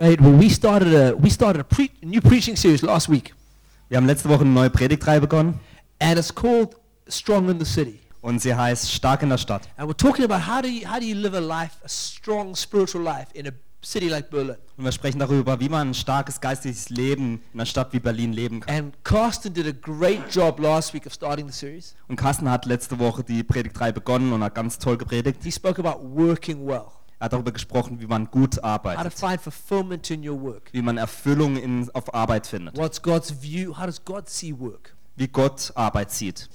Right. Well, we started a we started a pre- new preaching series last week, Wir haben letzte Woche eine neue Predigtreihe begonnen and it's called Strong in the City. und sie heißt Stark in der Stadt. And we're talking about how do you how do you live a life, a strong spiritual life in a city like Berlin. Und wir sprechen darüber, wie man ein starkes geistliches Leben in einer Stadt wie Berlin leben kann. And Carsten did a great job last week of starting the series. Und Carsten hat letzte Woche die Predigtreihe begonnen und hat ganz toll gepredigt. He spoke about working well, Er hat darüber gesprochen, wie man gut how to arbeitet, find fulfillment in your work. wie man Erfüllung in, auf Arbeit findet, What's God's view? How does God see work? wie Gott Arbeit sieht.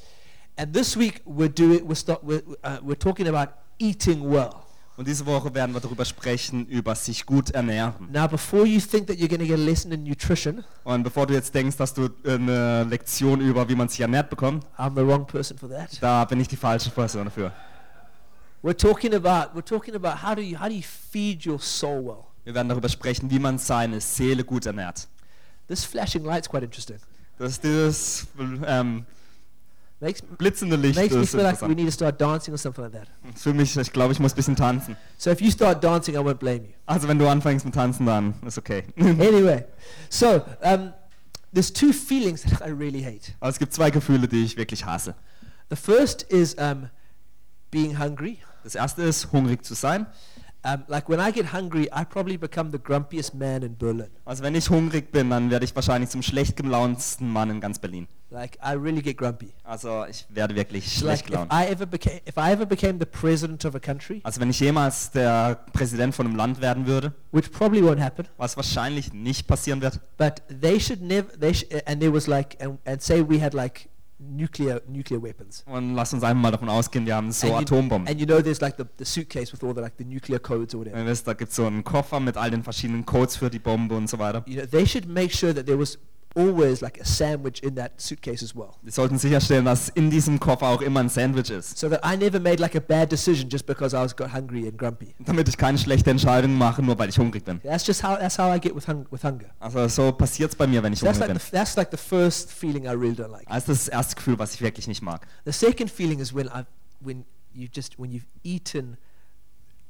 And this week we're doing we're start we're, uh, we're talking about eating well. Und diese Woche werden wir darüber sprechen, über sich gut ernähren. Now, before you think that you're going to get a lesson in nutrition, Und bevor du jetzt denkst, dass du eine Lektion über, wie man sich ernährt bekommt, I'm the wrong person for that. da bin ich die falsche Person dafür. We're talking about we're talking about how do you how do you feed your soul well. Wir werden darüber sprechen, wie man seine Seele gut ernährt. This flashing light's quite interesting. Das dieses ähm, Makes blitzende Licht. makes me ist feel like we need to start dancing or something like that. Für mich, ich glaube, ich muss ein bisschen tanzen. So if you start dancing, I won't blame you. Also wenn du anfängst mit Tanzen, dann ist okay. anyway, so um, there's two feelings that I really hate. Aber es gibt zwei Gefühle, die ich wirklich hasse. The first is um, being hungry. Das erste ist, hungrig zu sein. Um, like when I get hungry, I probably become the grumpiest man in Berlin. Also wenn ich hungrig bin, dann werde ich wahrscheinlich zum schlecht gelauntesten Mann in ganz Berlin. Like I really get grumpy. Also ich werde wirklich schlecht like if. I ever became if I ever became the president of a country, Also wenn ich jemals der Präsident von einem Land werden würde, which probably won't happen, was wahrscheinlich nicht passieren wird, but they should never they sh- and there was like and, and say we had like nuclear nuclear weapons. und lass uns einfach mal davon ausgehen, wir haben so and, you, Atombomben. and you know there's like the, the suitcase with all the like the nuclear codes or whatever. Ihr wisst, da gibt es so einen Koffer mit all den verschiedenen Codes für die Bombe und so weiter. You know, they should make sure that there was always like a sandwich in that suitcase as well. Wir sollten sicherstellen, dass in diesem Koffer auch immer ein Sandwich ist. So that I never made like a bad decision just because I was got hungry and grumpy. Damit ich keine schlechte Entscheidung mache, nur weil ich hungrig bin. That's just how that's how I get with hung, with hunger. Also so passiert es bei mir, wenn ich So hungrig like bin. the, that's like the first feeling I really don't like. Also das ist das erste Gefühl, was ich wirklich nicht mag. The second feeling is when I when you just when you've eaten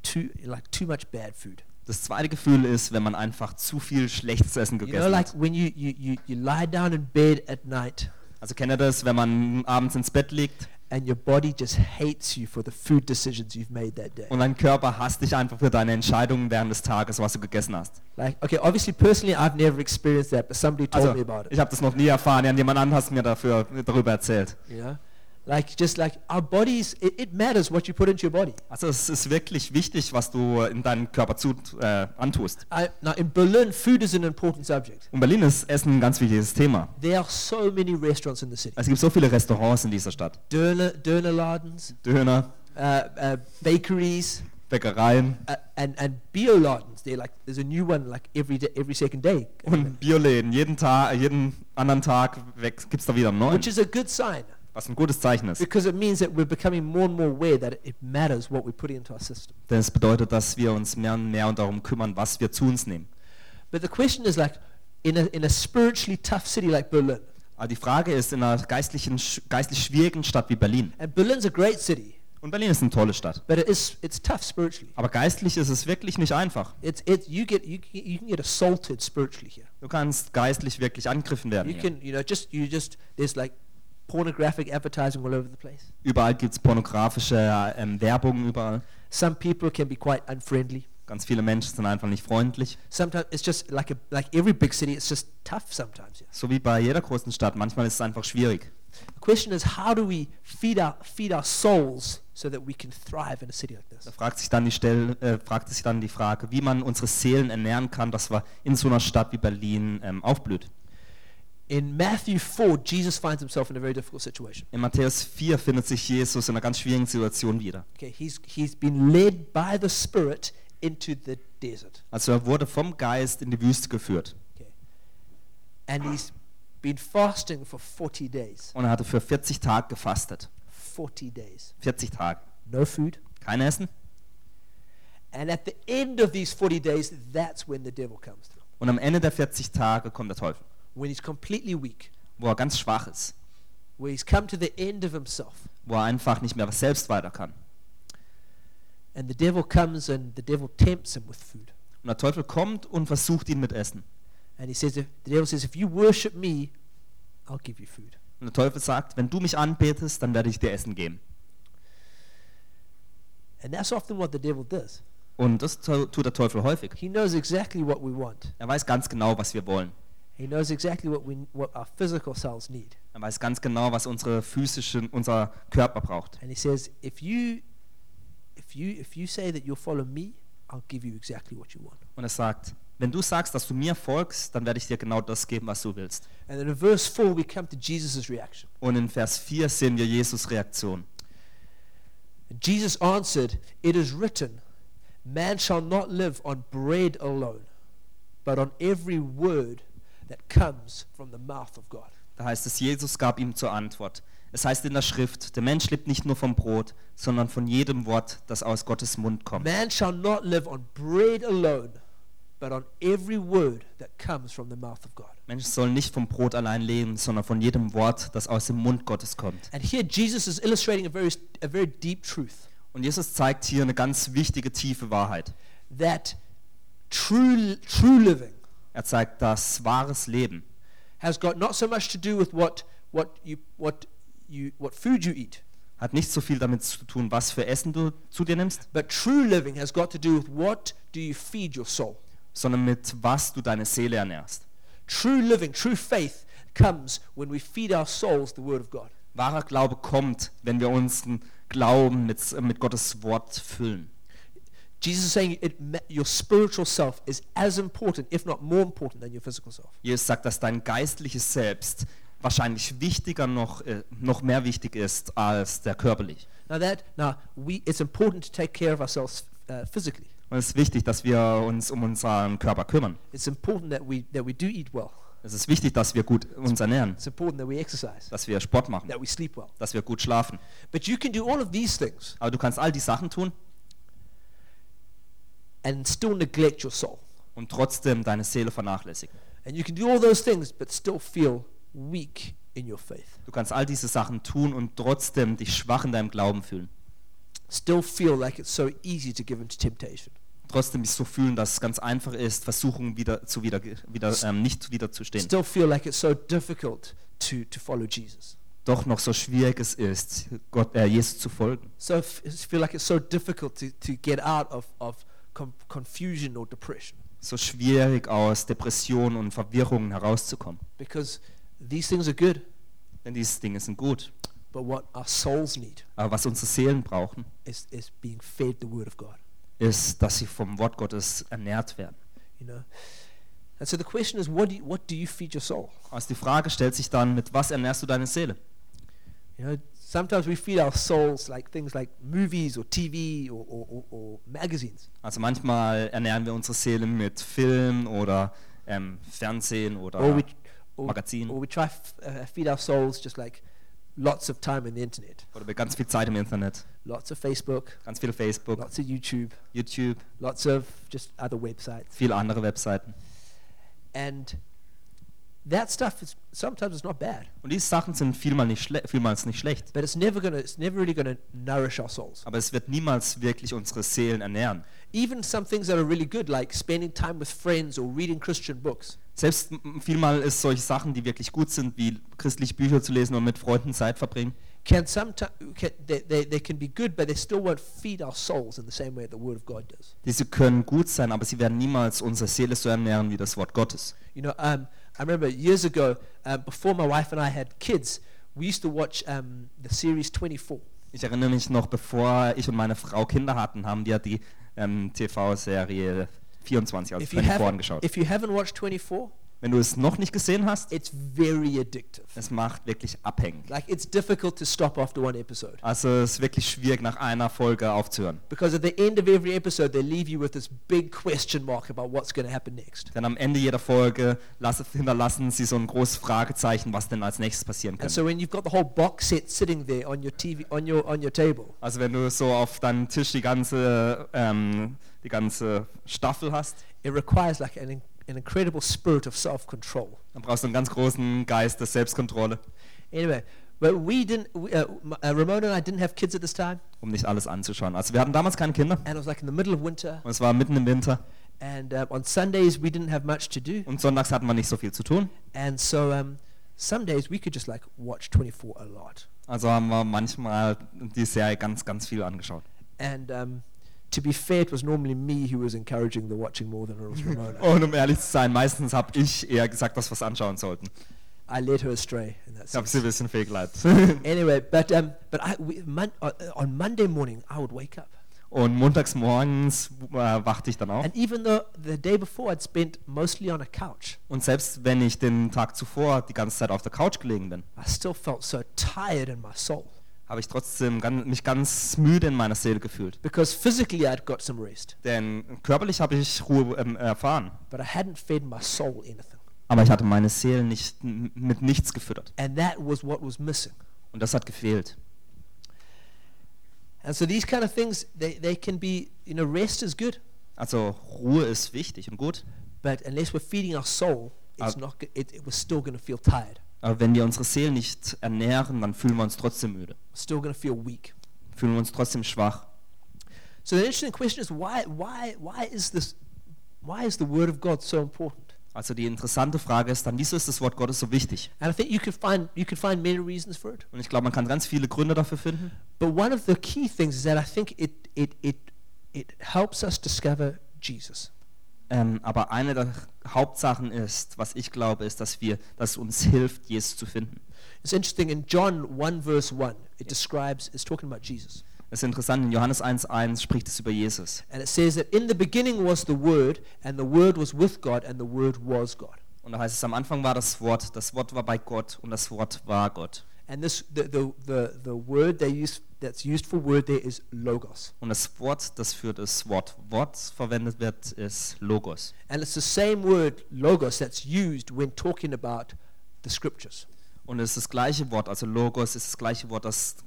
too like too much bad food. Das zweite Gefühl ist, wenn man einfach zu viel schlechtes Essen You know, gegessen like hat. when you, you, you, you lie down in bed at night Also kennt ihr das, wenn man abends ins Bett liegt and your body just hates you for the food decisions you've made that day. und dein Körper hasst dich einfach für deine Entscheidungen während des Tages, was du gegessen hast. Like, okay, obviously, personally, I've never experienced that, but somebody told Also me about it. ich habe das noch nie erfahren, ja, jemand anderes hat mir dafür, darüber erzählt. You know, like just like our bodies, it, it matters what you put into your body. Also es ist wirklich wichtig, was du in deinen Körper zu, äh, antust. I, now, in Berlin, food is an important subject. In Berlin ist Essen ein ganz wichtiges Thema. There are so many restaurants in the city. Es gibt so viele Restaurants in dieser Stadt. Döner, Dönerladens, Döner, uh, uh, bakeries, Bäckereien uh, and and bioladens. They're like there's a new one like every day, every second day, und Bioläden. Jeden Tag, jeden anderen Tag gibt es da wieder einen neuen. which is a good sign Was ein gutes Zeichen ist. because it means that we're becoming more and more aware that it matters what we put into our system. Denn es bedeutet, dass wir uns mehr und mehr darum kümmern, was wir zu uns nehmen. But the question is like, in a in a spiritually tough city like Berlin, Aber die Frage ist, in einer geistlichen, geistlich schwierigen Stadt wie Berlin, and Berlin's a great city, und Berlin ist eine tolle Stadt, but it is it's tough spiritually. aber geistlich ist es wirklich nicht einfach. It's it you get you you can get assaulted spiritually here. Du kannst geistlich wirklich angegriffen werden. You Hier. can you know just you just there's like pornographic advertising all over the place. Überall gibt es pornografische ähm, Werbung überall. Some people can be quite unfriendly. Ganz viele Menschen sind einfach nicht freundlich. Sometimes it's just like a like every big city. It's just tough sometimes. Yes. So wie bei jeder großen Stadt. Manchmal ist es einfach schwierig. The question is, how do we feed our feed our souls so that we can thrive in a city like Da this? fragt sich dann die, Stell, äh, fragt sich dann die Frage, wie man unsere Seelen ernähren kann, dass wir in so einer Stadt wie Berlin ähm, aufblüht. In Matthew 4, Jesus finds himself in a very difficult situation. In Matthäus 4 findet sich Jesus in einer ganz schwierigen Situation wieder. Okay, he's he's been led by the Spirit into the desert. Also er wurde vom Geist in die Wüste geführt. Okay, and he's been fasting for 40 days. Und er hatte für 40 Tage gefastet. 40 days, 40 Tage. no food. Kein Essen. And at the end of these 40 days, that's when the devil comes through. Und am Ende der 40 Tage kommt der Teufel, When he's completely weak, wo er ganz schwach ist, where he's come to the end of himself. wo er einfach nicht mehr selbst weiter kann. And the devil comes and the devil tempts him with food. Und der Teufel kommt und versucht ihn mit Essen. And he says, if, the devil says, if you worship me, I'll give you food. Und der Teufel sagt, wenn du mich anbetest, dann werde ich dir Essen geben. And that's often what the devil does. Und das tu- tut der Teufel häufig. He knows exactly what we want. Er weiß ganz genau, was wir wollen. He knows exactly what we what our physical selves need. Er weiß ganz genau, was unsere physische, unser Körper braucht. And he says, if you if you if you say that you'll follow me, I'll give you exactly what you want. Und er sagt, wenn du sagst, dass du mir folgst, dann werde ich dir genau das geben, was du willst. And in verse 4 we come to Jesus' reaction. Und in Vers 4 sehen wir Jesus Reaktion. Jesus answered, It is written, Man shall not live on bread alone, but on every word that comes from the mouth of God. Da heißt es, Jesus gab ihm zur Antwort. Es heißt in der Schrift, der Mensch lebt nicht nur vom Brot, sondern von jedem Wort, das aus Gottes Mund kommt. Man shall not live on bread alone, but on every word that comes from the mouth of God. Mensch soll nicht vom Brot allein leben, sondern von jedem Wort, das aus dem Mund Gottes kommt. And here Jesus is illustrating a very, a very deep truth Und Jesus zeigt hier eine ganz wichtige, tiefe Wahrheit. that true, true living Er zeigt, dass wahres Leben has got not so much to do with what, what, you, what, you, what food you eat, hat nicht so viel damit zu tun, was für Essen du zu dir nimmst, but true living has got to do with what do you feed your soul. sondern mit was du deine Seele ernährst. True living, true faith comes when we feed our souls the Word of God. Wahrer Glaube kommt, wenn wir unseren Glauben mit, mit Gottes Wort füllen. Jesus is saying it, your spiritual self is as important, if not more important, than your physical self. Jesus sagt, dass dein geistliches Selbst wahrscheinlich wichtiger noch, äh, noch mehr wichtig ist als der körperlich. Now that now we it's important to take care of ourselves uh, physically. Und es ist wichtig, dass wir uns um unseren Körper kümmern. It's important that we that we do eat well. Es ist wichtig, dass wir gut uns ernähren, It's important that we exercise, dass wir Sport machen, that we sleep well. dass wir gut schlafen. But you can do all of these things Aber du kannst all die Sachen tun and still neglect your soul. und trotzdem deine Seele vernachlässigen. And you can do all those things but still feel weak in your faith. Du kannst all diese Sachen tun und trotzdem dich schwach in deinem Glauben fühlen. Still feel like it's so easy to give into temptation. Trotzdem dich so fühlen, dass es ganz einfach ist, Versuchungen wieder zu wieder, wieder ähm, nicht wiederzustehen. Still feel like it's so difficult to, to follow Jesus. Doch noch so schwierig es ist, Gott, äh, Jesus zu folgen. So feel like it's so difficult to, to get out of, of confusion or depression. So schwierig aus Depressionen und Verwirrungen herauszukommen. Because these things are good, Denn diese Dinge sind gut. but what our souls need Aber was unsere Seelen brauchen, is, is being fed the Word of God. ist, dass sie vom Wort Gottes ernährt werden. You know? And so the question is, what do you, what do you feed your soul? Also die Frage stellt sich dann, mit was ernährst du deine Seele? You know, sometimes we feed our souls like things like movies or TV or, or, or, magazines. Also manchmal ernähren wir unsere Seele mit Film oder ähm, Fernsehen oder or we, or, Magazin. or we try uh, feed our souls just like lots of time in the internet, oder mit ganz viel Zeit im Internet, lots of Facebook, ganz viel Facebook, lots of YouTube, YouTube, lots of just other websites, viele andere Webseiten. and that stuff is sometimes it's not bad, Und diese Sachen sind vielmal nicht vielmals nicht schlecht, but it's never gonna it's never really gonna nourish our souls. aber es wird niemals wirklich unsere Seelen ernähren. Even some things that are really good, like spending time with friends or reading Christian books, Selbst vielmal ist solche Sachen, die wirklich gut sind, wie christliche Bücher zu lesen und mit Freunden Zeit verbringen, can sometimes they, they, they can be good, but they still won't feed our souls in the same way the Word of God does. diese können gut sein, aber sie werden niemals unsere Seele so ernähren wie das Wort Gottes. You know, um, I remember years ago, um, before my wife and I had kids, we used to watch um, the series 24. Ich erinnere mich noch, bevor ich und meine Frau Kinder hatten, haben wir die ähm, TV-Serie 24, also If you, 24 haven't, angeschaut. if you haven't watched 24, Wenn du es noch nicht gesehen hast, it's very addictive. es macht wirklich abhängig. Like, it's difficult to stop after one episode. Also es ist wirklich schwierig, nach einer Folge aufzuhören. Because at the end of every episode, they leave you with this big question mark about what's going to happen next. Denn am Ende jeder Folge lasse, hinterlassen sie so ein großes Fragezeichen, was denn als nächstes passieren And könnte. so when you've got the whole box set sitting there on your TV, on your, on your table, Also wenn du so auf deinem Tisch die ganze, ähm, die ganze Staffel hast, it requires like an, an incredible spirit of self-control. dann brauchst du einen ganz großen Geist der Selbstkontrolle, Anyway, but we didn't, we, uh, uh, Ramona and I didn't have kids at this time, um nicht alles anzuschauen. Also wir hatten damals keine Kinder and it was like in the middle of winter, und es war mitten im Winter And uh, on Sundays we didn't have much to do, Und sonntags hatten wir nicht so viel zu tun. and so um, some days we could just like watch 24 a lot. Also haben wir manchmal die Serie ganz, ganz viel angeschaut. And um, to be fair, it was normally me who was encouraging the watching more than it Ramona. Und um ehrlich zu sein, meistens habe ich eher gesagt, dass wir es anschauen sollten. I led her astray in that Ich habe sense. sie ein bisschen fehlgeleitet. Anyway, but um, but I, we, mon- uh, on Monday morning I would wake up, Und montags morgens äh, wachte ich dann auf. and even though the day before I'd spent mostly on a couch, Und selbst wenn ich den Tag zuvor die ganze Zeit auf der Couch gelegen bin, I still felt so tired in my soul habe ich trotzdem gan mich ganz müde in meiner Seele gefühlt. because physically I'd got some rest, Denn körperlich habe ich Ruhe ähm, erfahren, but I hadn't fed my soul anything, aber ich hatte meine Seele nicht mit nichts gefüttert. and that was what was missing. Und das hat gefehlt. And so these kind of things, they, they can be, you know, rest is good, Also Ruhe ist wichtig und gut, but unless we're feeding our soul, it's Uh, not. It, it, we're still going to feel tired. Aber wenn wir unsere Seele nicht ernähren, dann fühlen wir uns trotzdem müde, still to feel weak. fühlen wir uns trotzdem schwach. So the interesting question is why why why is this why is the word of God so important? Also die interessante Frage ist dann, wieso ist das Wort Gottes so wichtig? And I think you could find you find many reasons for it. Und ich glaube, man kann ganz viele Gründe dafür finden. But one of the key things is that I think it it it it helps us discover Jesus. Ähm, aber eine der Hauptsachen ist, was ich glaube, ist, dass wir, dass uns hilft, Jesus zu finden. It's interesting in John 1 verse 1 it describes it's talking about Jesus. Es ist interessant, in Johannes 1,1 spricht es über Jesus. And it says that in the beginning was the word and the word was with God and the word was God. Und da heißt es, am Anfang war das Wort, das Wort war bei Gott und das Wort war Gott. And this the the the, the word they use that's used for word there is logos. Und das Wort, das für das Wort Wort verwendet wird, ist Logos. And it's the same word logos that's used when talking about the scriptures. Und es ist das gleiche Wort, also Logos ist das gleiche Wort, das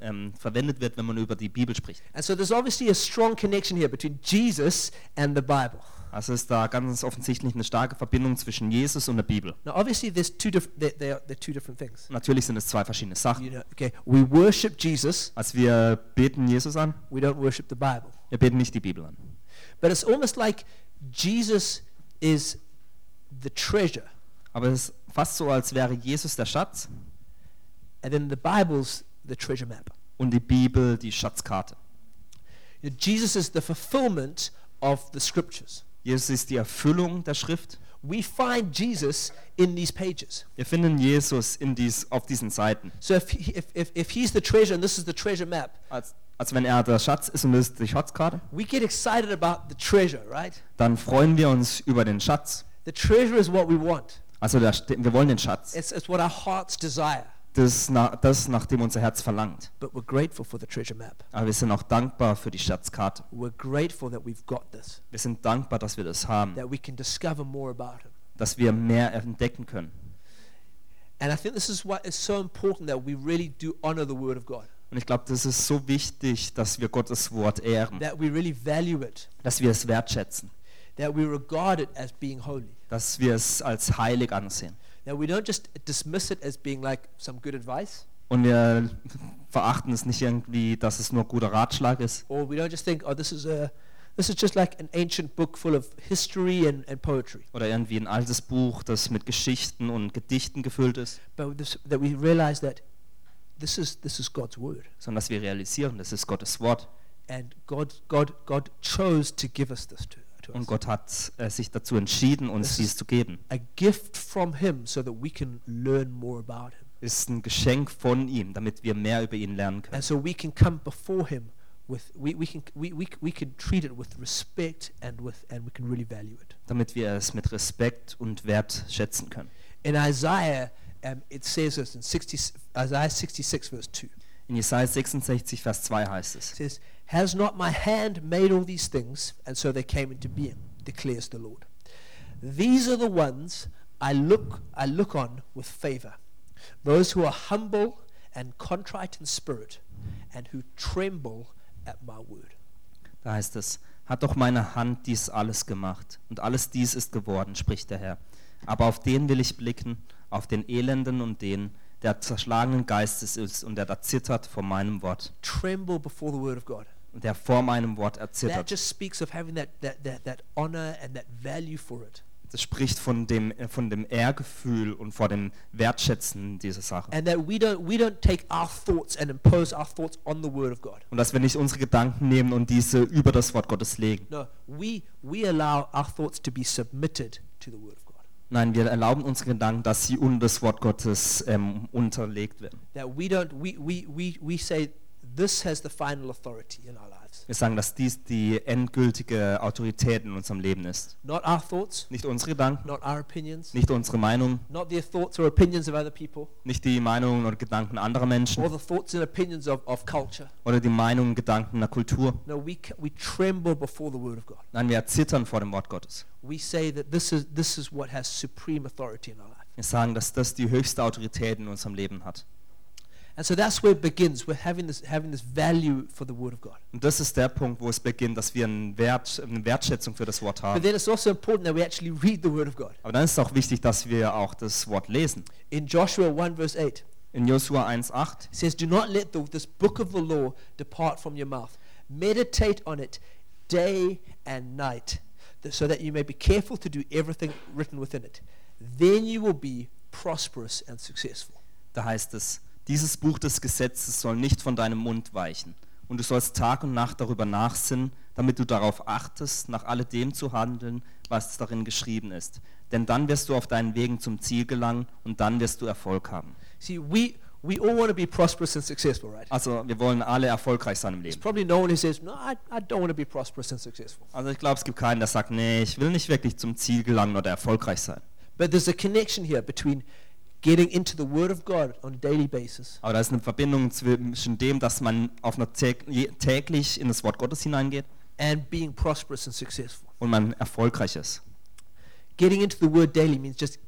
ähm, verwendet wird, wenn man über die Bibel spricht. And so there's obviously a strong connection here between Jesus and the Bible. Also ist da ganz offensichtlich eine starke Verbindung zwischen Jesus und der Bibel. Now, obviously, there's two different. They're, they're two different things. Natürlich sind es zwei verschiedene Sachen. You know, okay, we worship Jesus. Also wir beten Jesus an, We don't worship the Bible. wir beten nicht die Bibel an. But it's almost like Jesus is the treasure, Aber es ist fast so, als wäre Jesus der Schatz and then the Bible's the treasure map. und die Bibel die Schatzkarte. You know, Jesus is the fulfillment of the scriptures. Jesus ist die Erfüllung der Schrift. We find Jesus in these pages. Wir finden Jesus in dies, auf diesen Seiten. So if, he, if, if, if he's the treasure and this is the treasure map, Als, als wenn er der Schatz ist und das ist die Schatzkarte, we get excited about the treasure, right? dann freuen wir uns über den Schatz. The treasure is what we want. Also der, wir wollen den Schatz. It's, it's what our hearts desire. Das, das, nach dem unser Herz verlangt. But we're grateful for the treasure map. Aber wir sind auch dankbar für die Schatzkarte. We're grateful that we've got this, Wir sind dankbar, dass wir das haben, that we can discover more about Him. dass wir mehr entdecken können. And I think this is why it's so important that we really do honor the Word of God, Und ich glaube, das ist so wichtig, dass wir Gottes Wort ehren, dass wir es wertschätzen, that we regard it as being holy, dass wir es als heilig ansehen. That we don't just dismiss it as being like some good advice, Und wir verachten es nicht irgendwie, dass es nur guter Ratschlag ist. Or we don't just think, oh, this is a this is just like an ancient book full of history and, and poetry, oder irgendwie ein altes Buch, das mit Geschichten und Gedichten gefüllt ist, but this, that we realize that this is this is God's word, sondern dass wir realisieren, das ist Gottes Wort. and God God God chose to give us this to, to us. Und Gott hat äh, sich dazu entschieden, uns Das dies zu geben. a gift from him so that we can learn more about him. Ist ein Geschenk von ihm, damit wir mehr über ihn lernen können. And so we can come before him with we, we can we, we, we can treat it with respect and with and we can really value it. Damit wir es mit Respekt und Wert schätzen können. In Isaiah um, it says this in 60, Isaiah 66 verse 2. In Jesaja 66, Vers 2 heißt es: It says, Has not my hand made all these things, and so they came into being, declares the Lord. These are the ones I look I look on with favor, those who are humble and contrite in spirit, and who tremble at my word. Da heißt es, hat doch meine Hand dies alles gemacht und alles dies ist geworden, spricht der Herr. Aber auf den will ich blicken, auf den Elenden und den, der zerschlagenen Geistes ist und der da zittert vor meinem Wort. Tremble before the word of God. Der vor meinem Wort That erzittert. just speaks of having that, that, that, that honor and that value for it. Das spricht von dem, von dem Ehrgefühl und vor dem Wertschätzen dieser Sache. And that we don't, we don't take our thoughts and impose our thoughts on the Word of God. Und dass wir nicht unsere Gedanken nehmen und diese über das Wort Gottes legen. No, we, we allow our thoughts to be submitted to the Word of God. Nein, wir erlauben unseren Gedanken, dass sie unter das Wort Gottes ähm, unterlegt werden. That we don't, we, we, we, we say, this has the final authority in our lives. Wir sagen, dass dies die endgültige Autorität in unserem Leben ist. Not our thoughts, Nicht unsere Gedanken, not our opinions, nicht unsere Meinung, not the thoughts or opinions of other people, nicht die Meinungen oder Gedanken anderer or Menschen the thoughts and opinions of, of culture. oder die Meinungen und Gedanken der Kultur. No, we, we tremble before the Word of God. Nein, wir erzittern vor dem Wort Gottes. We say that this is, this is what has supreme authority in our life. Wir sagen, dass das die höchste Autorität in unserem Leben hat. And so that's where it begins with having this, having this value for the Word of God. Und das ist der Punkt, wo es beginnt, dass wir einen Wert, eine Wertschätzung für das Wort But haben. then it's also important that we actually read the Word of God. Aber dann ist es auch wichtig, dass wir auch das Wort lesen. In Joshua 1, verse 8, In Josua 1,8 it says, Do not let the, this book of the law depart from your mouth. Meditate on it day and night, so that you may be careful to do everything written within it. Then you will be prosperous and successful. Da heißt es, dieses Buch des Gesetzes soll nicht von deinem Mund weichen. Und du sollst Tag und Nacht darüber nachsinnen, damit du darauf achtest, nach alledem zu handeln, was darin geschrieben ist. Denn dann wirst du auf deinen Wegen zum Ziel gelangen und dann wirst du Erfolg haben. See, we, we all want to be prosperous and successful, right? Also wir wollen alle erfolgreich sein im Leben. probably no one who says, No, I, I don't want to be prosperous and successful. Also ich glaube, es gibt keinen, der sagt, nee, ich will nicht wirklich zum Ziel gelangen oder erfolgreich sein. But there's a connection here between getting into the Word of God on a daily basis Aber da ist eine Verbindung zwischen dem, dass man auf einer täglich in das Wort Gottes hineingeht and being prosperous and successful. und man erfolgreich ist. Getting into the Word daily means just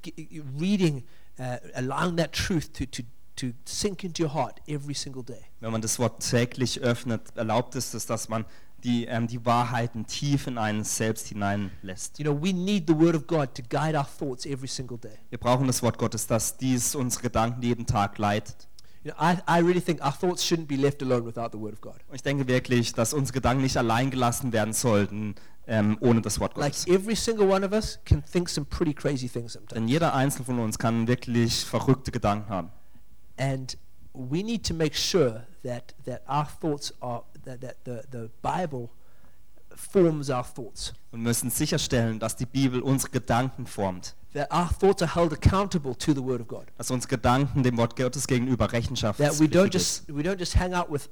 reading, uh, allowing that truth to, to, to sink into your heart every single day. Wenn man das Wort täglich öffnet, erlaubt es es, dass man die, ähm, die Wahrheiten tief in einen selbst hineinlässt. You know, we need the Word of God to guide our thoughts every single day. Wir brauchen das Wort Gottes, dass dies unsere Gedanken jeden Tag leitet. You know, I, I really think our thoughts shouldn't be left alone without the Word of God. Und ich denke wirklich, dass unsere Gedanken nicht allein gelassen werden sollten ähm, ohne das Wort Like Gottes. every single one of us can think some pretty crazy things sometimes. Denn jeder Einzelne von uns kann wirklich verrückte Gedanken haben. And we need to make sure that, that our thoughts are, that, that the, the Bible forms our thoughts. Und müssen sicherstellen, dass die Bibel unsere Gedanken formt. That our thoughts are held accountable to the Word of God. Dass unsere Gedanken dem Wort Gottes gegenüber Rechenschaft That we don't just, we don't just hang out with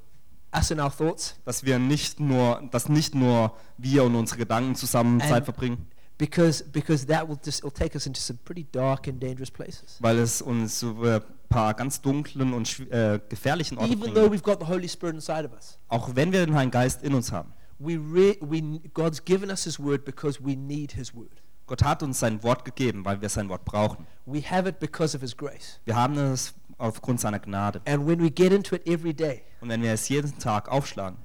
us and our thoughts Dass wir nicht nur, dass nicht nur wir und unsere Gedanken zusammen And- Zeit verbringen, because, because that will just, it'll take us into some pretty dark and dangerous places. weil es uns zu ein paar ganz dunklen und äh, gefährlichen Orten Even though bringt. we've got the Holy Spirit inside of us. Auch wenn wir den Heiligen Geist in uns haben. We re, we, God's given us His Word because we need His Word. Gott hat uns sein Wort gegeben, weil wir sein Wort brauchen. We have it because of His grace. Wir haben es aufgrund seiner Gnade. And when we get into it every day, Und wenn wir es jeden Tag aufschlagen,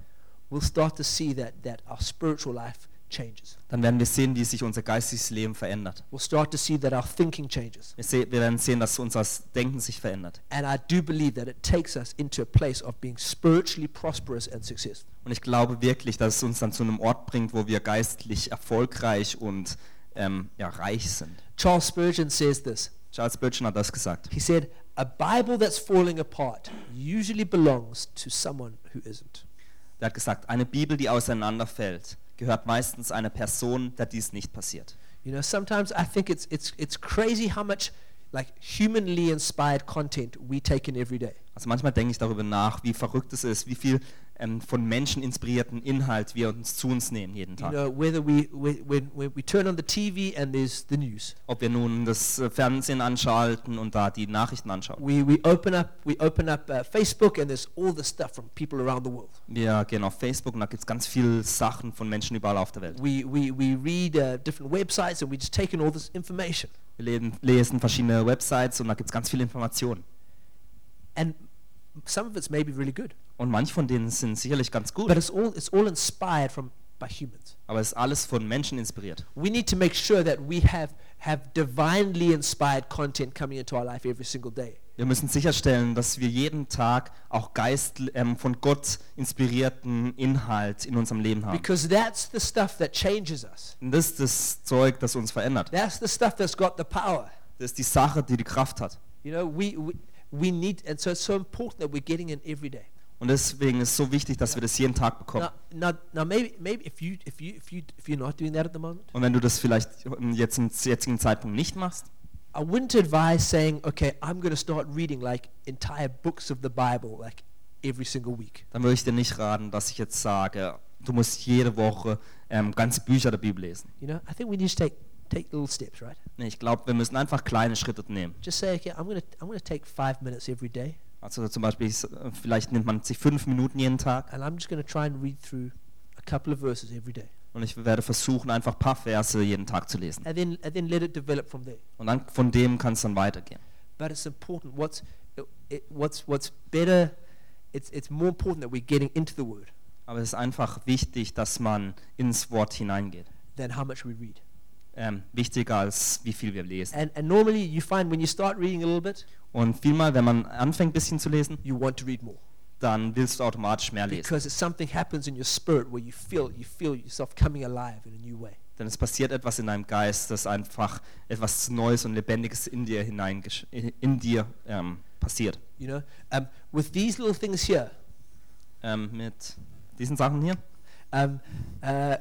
we'll start to see that, that our spiritual life changes. dann werden wir sehen, wie sich unser geistiges Leben verändert. We'll start to see that our thinking changes. Wir, se wir werden sehen, dass unser Denken sich verändert. And I do believe that it takes us into a place of being spiritually prosperous and successful. Und ich glaube wirklich, dass es uns dann zu einem Ort bringt, wo wir geistlich erfolgreich und ähm, ja, reich sind. Charles Spurgeon says this. Charles Spurgeon hat das gesagt. He said, A Bible that's falling apart usually belongs to someone who isn't. Der hat gesagt, eine Bibel, die auseinanderfällt, gehört meistens einer Person, der dies nicht passiert. You know, sometimes I think it's, it's, it's crazy how much like humanly inspired content we take in every day. Also manchmal denke ich darüber nach, wie verrückt es ist, wie viel ähm, von Menschen inspirierten Inhalt wir uns zu uns nehmen jeden You Tag. know, whether we, we, when, when we turn on the TV and there's the news. Ob wir nun das äh, Fernsehen anschalten und da die Nachrichten anschauen. We, we open up, we open up uh, Facebook and there's all the stuff from people around the world. Wir gehen auf Facebook und da gibt es ganz viele Sachen von Menschen überall auf der Welt. We, we, we read uh, different websites and we just take in all this information. Wir lesen, lesen verschiedene Websites und da gibt es ganz viele Informationen. And some of it's maybe really good. Und manche von denen sind sicherlich ganz gut, But it's all, it's all inspired from, by humans. aber es ist alles von Menschen inspiriert. We need to make sure that we have, have divinely inspired content coming into our life every single day. Wir müssen sicherstellen, dass wir jeden Tag auch Geist, ähm, von Gott inspirierten Inhalt in unserem Leben haben. Because that's the stuff that changes us. Und das ist das Zeug, das uns verändert. That's the stuff that's got the power. Das ist die Sache, die die Kraft hat. You know, we, we, we need, and so it's so important that we're getting in every day. Und deswegen ist es so wichtig, dass wir das jeden Tag bekommen. Now, now, now maybe, maybe if you, if you, if you, if you're not doing that at the moment, Und wenn du das vielleicht jetzt zum jetzigen Zeitpunkt nicht machst, I wouldn't advise saying, okay, I'm going to start reading like entire books of the Bible, like every single week. dann würde ich dir nicht raten, dass ich jetzt sage, du musst jede Woche ähm, ganze Bücher der Bibel lesen. You know, I think we need to take take little steps, right? Ich glaube, wir müssen einfach kleine Schritte nehmen. Just say, okay, I'm to I'm to take five minutes every day, Also zum Beispiel, ich- vielleicht nimmt man sich fünf Minuten jeden Tag and I'm just to try and read through a couple of verses every day, und ich werde versuchen, einfach ein paar Verse jeden Tag zu lesen. and then and then let it develop from there. Und dann von dem kann es dann weitergehen. But it's important. What's it, what's what's better? It's it's more important that we're getting into the Word Aber es ist einfach wichtig, dass man ins Wort hineingeht. than how much we read. Ähm, wichtiger als wie viel wir lesen. And and normally you find when you start reading a little bit, Und vielmal, wenn man anfängt, ein bisschen zu lesen, you want to read more dann willst du automatisch mehr lesen. because something happens in your spirit where you feel you feel yourself coming alive in a new way. Denn es passiert etwas in deinem Geist, das einfach etwas Neues und Lebendiges in dir hinein in dir ähm, passiert. You know, um, with these little things here, Ähm, mit diesen Sachen hier um, uh,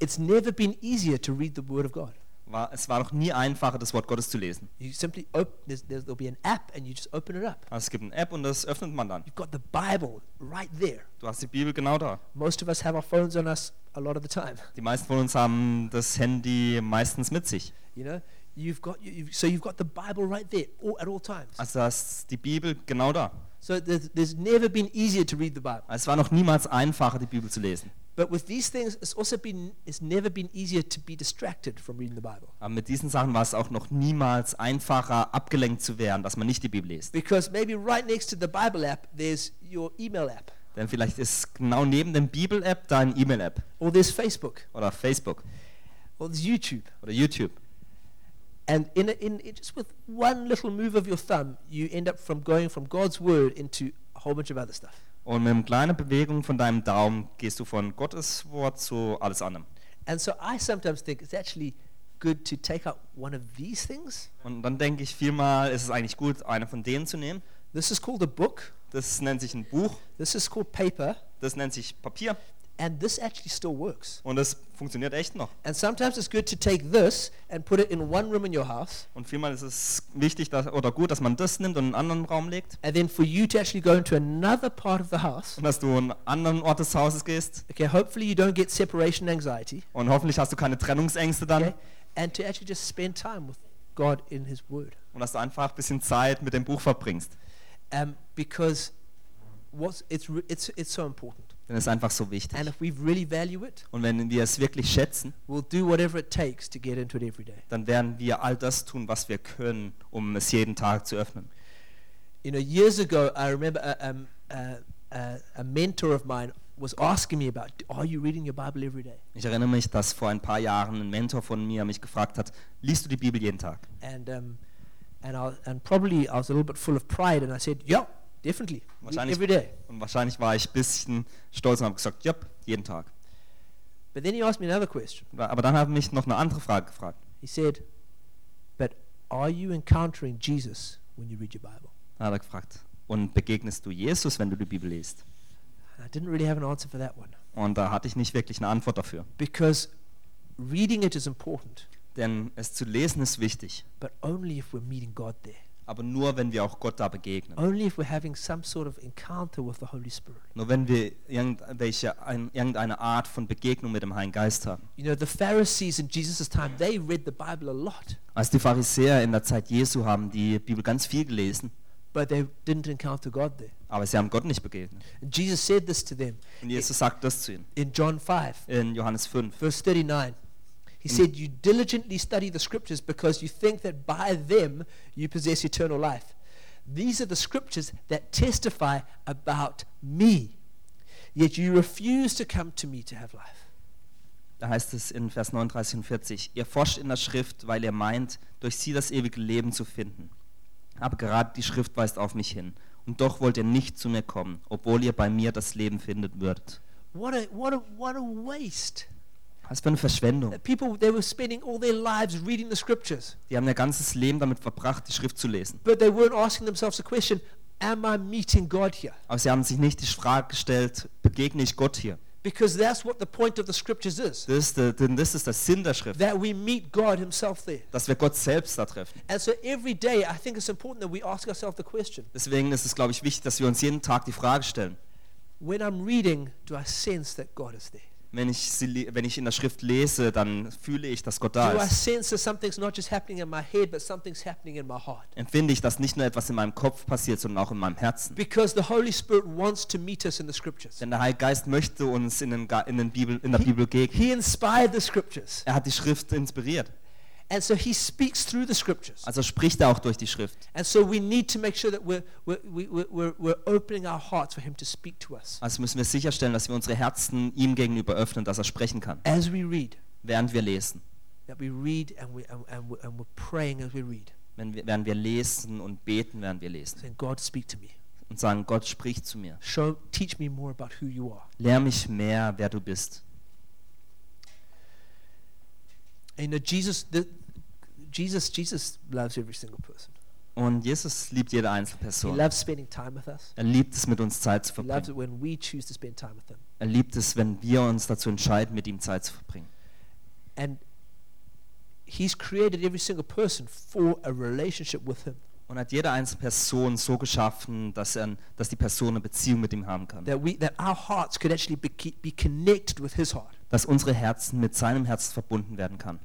it's never been easier to read the Word of God. war es war noch nie einfacher, das Wort Gottes zu lesen. You simply open. There's, there's, there'll be an app, and you just open it up. Also es gibt eine App und das öffnet man dann. You've got the Bible right there. Du hast die Bibel genau da. Most of us have our phones on us a lot of the time. Die meisten von uns haben das Handy meistens mit sich. You know, you've got you, you've, so you've got the Bible right there all, at all times. Also da ist die Bibel genau da. So there's, never been easier to read the Bible. Es war noch niemals einfacher, die Bibel zu lesen. But with these things, it's also been it's never been easier to be distracted from reading the Bible Aber mit diesen Sachen war es auch noch niemals einfacher, abgelenkt zu werden, dass man nicht die Bibel liest. because maybe right next to the Bible app there's your email app Denn vielleicht ist genau neben dem Bibel-App deine E-Mail-App or there's Facebook oder Facebook or there's YouTube. oder YouTube. And in, a, in it, just with one little move of your thumb, you end up from going from God's word into a whole bunch of other stuff. Und mit einer kleinen Bewegung von deinem Daumen gehst du von Gottes Wort zu alles anderem. And so I sometimes think it's actually good to take out one of these things. Und dann denke ich vielmal, ist es eigentlich gut, eine von denen zu nehmen. This is called a book. Das nennt sich ein Buch, This is called paper. das nennt sich Papier And this actually still works. und das funktioniert echt noch. And sometimes it's good to take this and put it in one room in your house, Und vielmal ist es wichtig dass, oder gut, dass man das nimmt und in einen anderen Raum legt and then for you to actually go into another part of the house. und dass du an einen anderen Ort des Hauses gehst Okay, hopefully you don't get separation anxiety. und hoffentlich hast du keine Trennungsängste dann Okay, and to actually just spend time with God in His Word, und dass du einfach ein bisschen Zeit mit dem Buch verbringst. um, because what's it's it's it's so important. Denn es ist einfach so wichtig. And if we really value it, Und wenn wir es wirklich schätzen, we'll do whatever it takes to get into it every day. dann werden wir all das tun, was wir können, um es jeden Tag zu öffnen. You know, years ago, I remember a, uh, uh, a mentor of mine was asking me about, "Are you reading your Bible every day?" Ich erinnere mich, dass vor ein paar Jahren ein Mentor von mir mich gefragt hat, liest du die Bibel jeden Tag? And um, and I and probably I was a little bit full of pride, and I said, "Yeah, definitely, Wahrscheinlich, every day." und wahrscheinlich war ich ein bisschen stolz und habe gesagt, ja, jeden Tag. But then he asked me another question. Aber dann hat er mich noch eine andere Frage gefragt. He said, "But are you encountering Jesus when you read your Bible?" Dann hat er gefragt, und begegnest du Jesus, wenn du die Bibel liest? I didn't really have an answer for that one Und da hatte ich nicht wirklich eine Antwort dafür. because reading it is important, Denn es zu lesen ist wichtig, but only if we're meeting God there. Aber nur, wenn wir auch Gott da begegnen. Only if we're having some sort of encounter with the Holy Spirit. Nur wenn wir irgendwelche, ein, irgendeine Art von Begegnung mit dem Heiligen Geist haben. You know, the Pharisees in Jesus' time, they read the Bible a lot, Als die Pharisäer in der Zeit Jesu haben die Bibel ganz viel gelesen, but they didn't encounter God there. aber sie haben Gott nicht begegnet. And Jesus said this to them Und Jesus sagt das zu ihnen in John 5, in Johannes 5. verse 39. He said, You diligently study the scriptures because you think that by them you possess eternal life. These are the scriptures that testify about me, yet you refuse to come to me to have life. Da heißt es in Vers 39 und 40, ihr forscht in der Schrift, weil ihr meint, durch sie das ewige Leben zu finden. Aber gerade die Schrift weist auf mich hin. Und doch wollt ihr nicht zu mir kommen, obwohl ihr bei mir das Leben findet würdet. What a, what a, what a waste. Was für eine Verschwendung. People, they were spending all their lives reading the scriptures, Die haben ihr ganzes Leben damit verbracht, die Schrift zu lesen. but they weren't asking themselves the question, am I meeting God here? Aber sie haben sich nicht die Frage gestellt, begegne ich Gott hier? Because that's what the point of the scriptures is. Das ist der, denn das ist der Sinn der Schrift, That we meet God himself there. dass wir Gott selbst da treffen. And so every day, I think it's important that we ask ourselves the question Deswegen ist es, glaube ich, wichtig, dass wir uns jeden Tag die Frage stellen, when I'm reading, do I sense that God is there? Wenn ich, sie, wenn ich in der Schrift lese, dann fühle ich, dass Gott da ist. sense that something's not just happening in my head, but something's happening in my heart? Empfinde ich, dass nicht nur etwas in meinem Kopf passiert, sondern auch in meinem Herzen. Because the Holy Spirit wants to meet us in the scriptures. Denn der Heilige Geist möchte uns in, den, in, den Bibel, in der Bibel begegnen. He inspired the scriptures. Er hat die Schrift inspiriert. And so he speaks through the scriptures. Also spricht er auch durch die Schrift. And so we need to make sure that we're, we're, we- we're, we're, we're opening our hearts for him to speak to us Also müssen wir sicherstellen, dass wir unsere Herzen ihm gegenüber öffnen, dass er sprechen kann, as we read. während wir lesen. That we read and, we, and, we're, and we're praying as we read, Wenn wir, während wir lesen und beten, während wir lesen. saying, God, speak to me. Und sagen, Gott spricht zu mir. Show, teach me more about who you are. Lehr mich mehr, wer du bist. And you know, Jesus, the, Jesus, Jesus loves every single person. Und Jesus liebt jede einzelne He loves spending time with us. Er liebt es, mit uns Zeit zu He loves verbringen. it when we choose to spend time with him. Er liebt es, wenn wir uns dazu entscheiden, mit ihm Zeit zu verbringen. And he's created every single person for a relationship with him. Und hat jede einzelne Person so geschaffen, dass, er, dass die Person eine Beziehung mit ihm haben kann. That we that our hearts could actually be, be connected with his heart. Dass unsere Herzen mit seinem Herzen verbunden werden kann.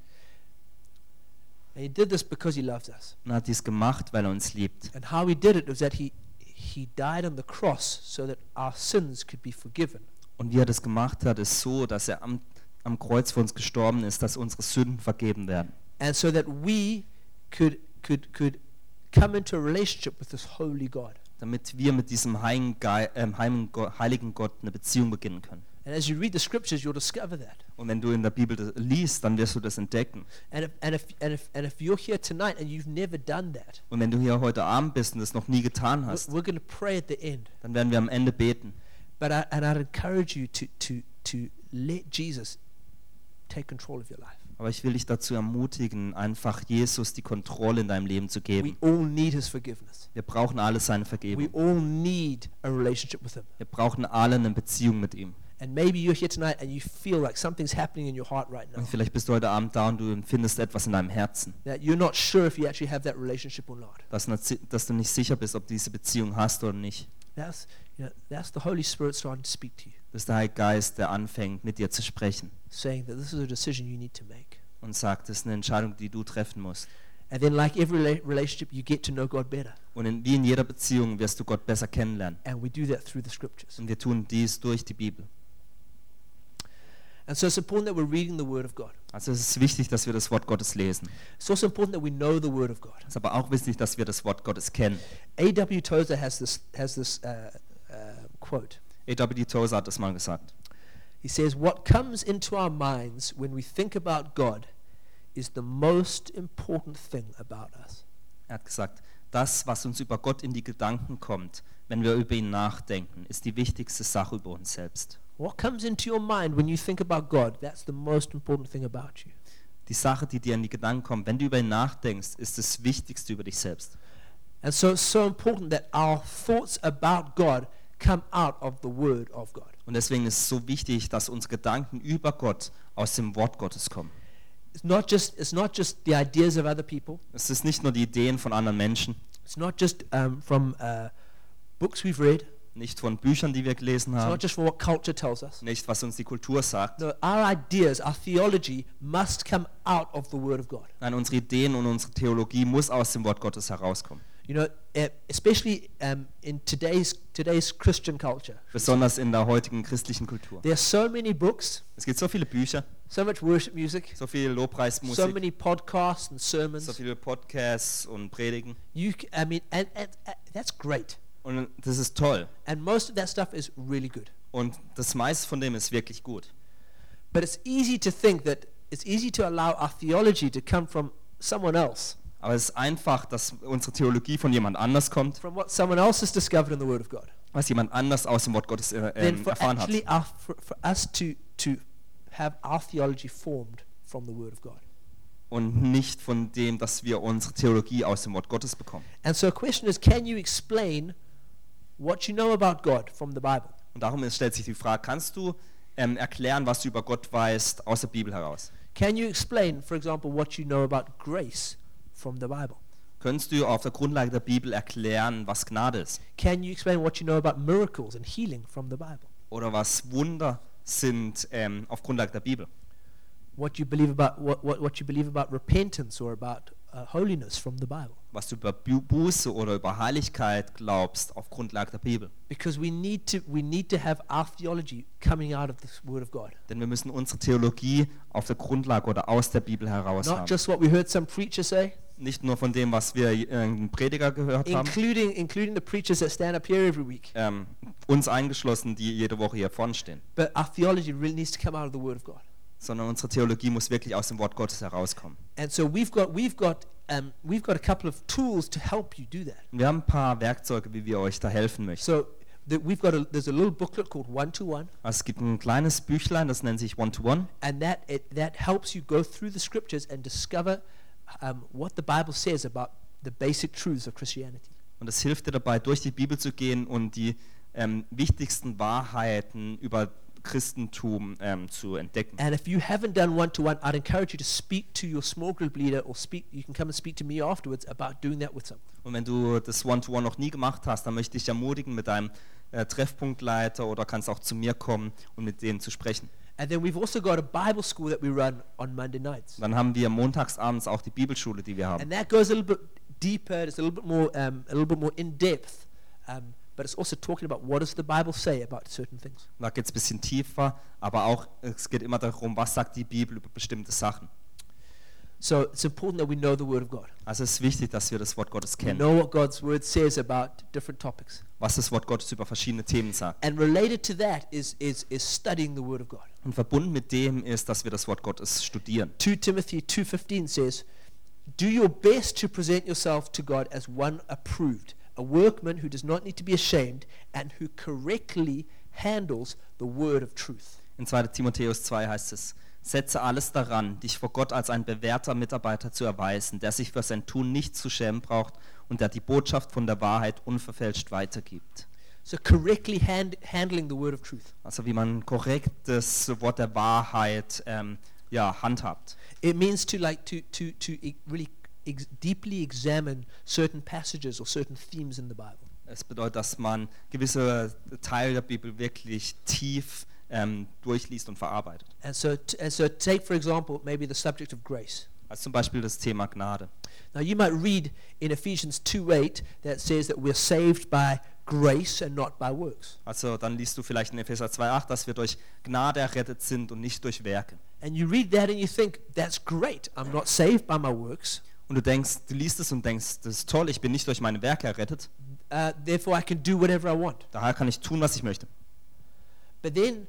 He did this because he loves us. Und er hat dies gemacht, weil er uns liebt. And how he did it was that he he died on the cross so that our sins could be forgiven. Und wie er das gemacht hat, ist so, dass er am, am Kreuz für uns gestorben ist, dass unsere Sünden vergeben werden. And so that we could could could come into a relationship with this holy God. Damit wir mit diesem heiligen, ähm, heiligen Gott eine Beziehung beginnen können. And as you read the scriptures, you'll discover that. Und wenn du in der Bibel liest, dann wirst du das entdecken. And if, and if, and if, and if you're here tonight and you've never done that, Und wenn du hier heute Abend bist und das noch nie getan we're, hast, we're going to pray at the end. dann werden wir am Ende beten. But I, and I'd encourage you to, to, to let Jesus take control of your life. Aber ich will dich dazu ermutigen, einfach Jesus die Kontrolle in deinem Leben zu We geben. all need his forgiveness. Wir brauchen alle seine We Vergebung. all need a relationship with him. Wir brauchen alle eine Beziehung mit ihm. And maybe you're here tonight and you feel like something's happening in your heart right now. Und vielleicht bist du heute Abend da und du empfindest etwas in deinem Herzen, That you're not sure if you actually have that relationship or not. dass, dass du nicht sicher bist, ob du diese Beziehung hast oder nicht. That's, you know, that's the Holy Spirit starting to speak to you, Das ist der Heilige Geist, der anfängt, mit dir zu sprechen saying that this is a decision you need to make. und sagt, das ist eine Entscheidung, die du treffen musst. And then, like every rela- relationship, you get to know God better. Und in, wie in jeder Beziehung wirst du Gott besser kennenlernen. And we do that through the scriptures. Und wir tun dies durch die Bibel. And so it's important that we're reading the Word of God. Also es ist wichtig, dass wir das Wort Gottes lesen. It's also important that we know the Word of God. Es ist aber auch wichtig, dass wir das Wort Gottes kennen. A.W. Tozer has this, has this uh, uh, quote. A.W. Tozer hat das mal gesagt. He says, What comes into our minds when we think about God is the most important thing about us. Er hat gesagt, das, was uns über Gott in die Gedanken kommt, wenn wir über ihn nachdenken, ist die wichtigste Sache über uns selbst. What comes into your mind when you think about God, that's the most important thing about you. Die Sache, die dir in die Gedanken kommt, wenn du über ihn nachdenkst, ist das Wichtigste über dich selbst. And so it's so important that our thoughts about God come out of the Word of God. Und deswegen ist es so wichtig, dass unsere Gedanken über Gott aus dem Wort Gottes kommen. It's not just, it's not just the ideas of other people. Es ist nicht nur die Ideen von anderen Menschen, It's not just um, from uh, books we've read. Nicht von Büchern, die wir gelesen haben, not just from what culture tells us. nicht was uns die Kultur sagt. No, our ideas, our theology must come out of the Word of God. Nein, unsere Ideen und unsere Theologie muss aus dem Wort Gottes herauskommen. You know, eh, especially um, in today's today's Christian culture, Besonders in der heutigen christlichen Kultur. there are so many books, Es gibt so viele Bücher, so much worship music, so viel so Lobpreismusik, many podcasts and so sermons. viele Podcasts und Predigen. You, I mean, and, and, and that's great. Und das ist toll. And most of that stuff is really good. Und das meiste von dem ist wirklich gut. But it's easy to think that it's easy to allow our theology to come from someone else. Aber es ist einfach, dass unsere Theologie von jemand anders kommt, from what someone else has discovered in the Word of God, was jemand anders aus dem Wort Gottes äh, then ähm, for erfahren hat. our, for, for us to to have our theology formed from the Word of God. Und nicht von dem, dass wir unsere Theologie aus dem Wort Gottes bekommen. And so, a question is, can you explain what you know about God from the Bible? Und darum stellt sich die Frage, kannst du ähm, erklären, was du über Gott weißt, aus der Bibel heraus? Can you explain, for example, what you know about grace from the Bible? Könntest du auf der Grundlage der Bibel erklären, was Gnade ist? Can you explain what you know about miracles and healing from the Bible? Oder was Wunder sind ähm, auf Grundlage der Bibel? What you believe about what, what, what you believe about repentance or about uh, holiness from the Bible? Was du über Bu- Buße oder über Heiligkeit glaubst auf Grundlage der Bibel? Because we need to we need to have our theology coming out of the Word of God, Denn wir müssen unsere Theologie auf der Grundlage oder aus der Bibel heraus not haben. just what we heard some preacher say, Nicht nur von dem, was wir äh, einen Prediger gehört haben, including including the preachers that stand up here every week. ähm, uns eingeschlossen, die jede Woche hier vorne stehen, But our theology really needs to come out of the Word of God. Sondern unsere Theologie muss wirklich aus dem Wort Gottes herauskommen. And so we've got we've got um, we've got a couple of tools to help you do that. Wir haben ein paar Werkzeuge, wie wir euch da helfen möchten. So the, we've got a, there's a little booklet called One to One, Also es gibt ein kleines Büchlein, das nennt sich One-to-One. and that it, that helps you go through the scriptures and discover um, what the Bible says about the basic truths of Christianity. Und es hilft dir dabei, durch die Bibel zu gehen und die ähm, wichtigsten Wahrheiten über Christentum ähm, zu entdecken. And if you haven't done one to one, I'd encourage you to speak to your small group leader, or speak. You can come and speak to me afterwards about doing that with someone. Und wenn du das One-to-One noch nie gemacht hast, dann möchte ich dich ermutigen, mit deinem äh, Treffpunktleiter oder kannst auch zu mir kommen und mit denen zu sprechen. And then we've also got a Bible school that we run on Monday nights, dann haben wir montagsabends auch die Bibelschule, die wir haben. and that goes a little bit deeper. It's a little bit more um, a little bit more in depth, um, but it's also talking about what does the Bible say about certain things. Da geht es ein bisschen tiefer, aber auch es geht immer darum, was sagt die Bibel über bestimmte Sachen. So it's important that we know the Word of God. Also es ist wichtig, dass wir das Wort Gottes We kennen, know what God's Word says about different topics. was das Wort Gottes über verschiedene Themen sagt. And related to that is, is, is studying the Word of God. Und verbunden mit dem ist, dass wir das Wort Gottes studieren. 2 Timothy 2.15 says, Do your best to present yourself to God as one approved, a workman who does not need to be ashamed and who correctly handles the word of truth. In 2. Timotheus 2 heißt es, setze alles daran, dich vor Gott als ein bewährter Mitarbeiter zu erweisen, der sich für sein Tun nicht zu schämen braucht und der die Botschaft von der Wahrheit unverfälscht weitergibt. So correctly hand, handling the word of truth. Also wie man korrekt das Wort der Wahrheit ähm, ja, handhabt. It means to like to, to, to e- really ex- deeply examine certain passages or certain themes in the Bible. Es bedeutet, dass man gewisse Teile der Bibel wirklich tief ähm, durchliest und verarbeitet. And so, and so take for example maybe the subject of grace. Also zum Beispiel das Thema Gnade. Now you might read in Ephesians 2:8 that says that we're saved by grace and not by works. Also dann liest du vielleicht in Epheser 2,8, dass wir durch Gnade errettet sind und nicht durch Werke. And you read that and you think, that's great. I'm not saved by my works. Und du denkst, du liest es und denkst, das ist toll, ich bin nicht durch meine Werke errettet, Uh, therefore, I can do whatever I want. daher kann ich tun, was ich möchte. But then,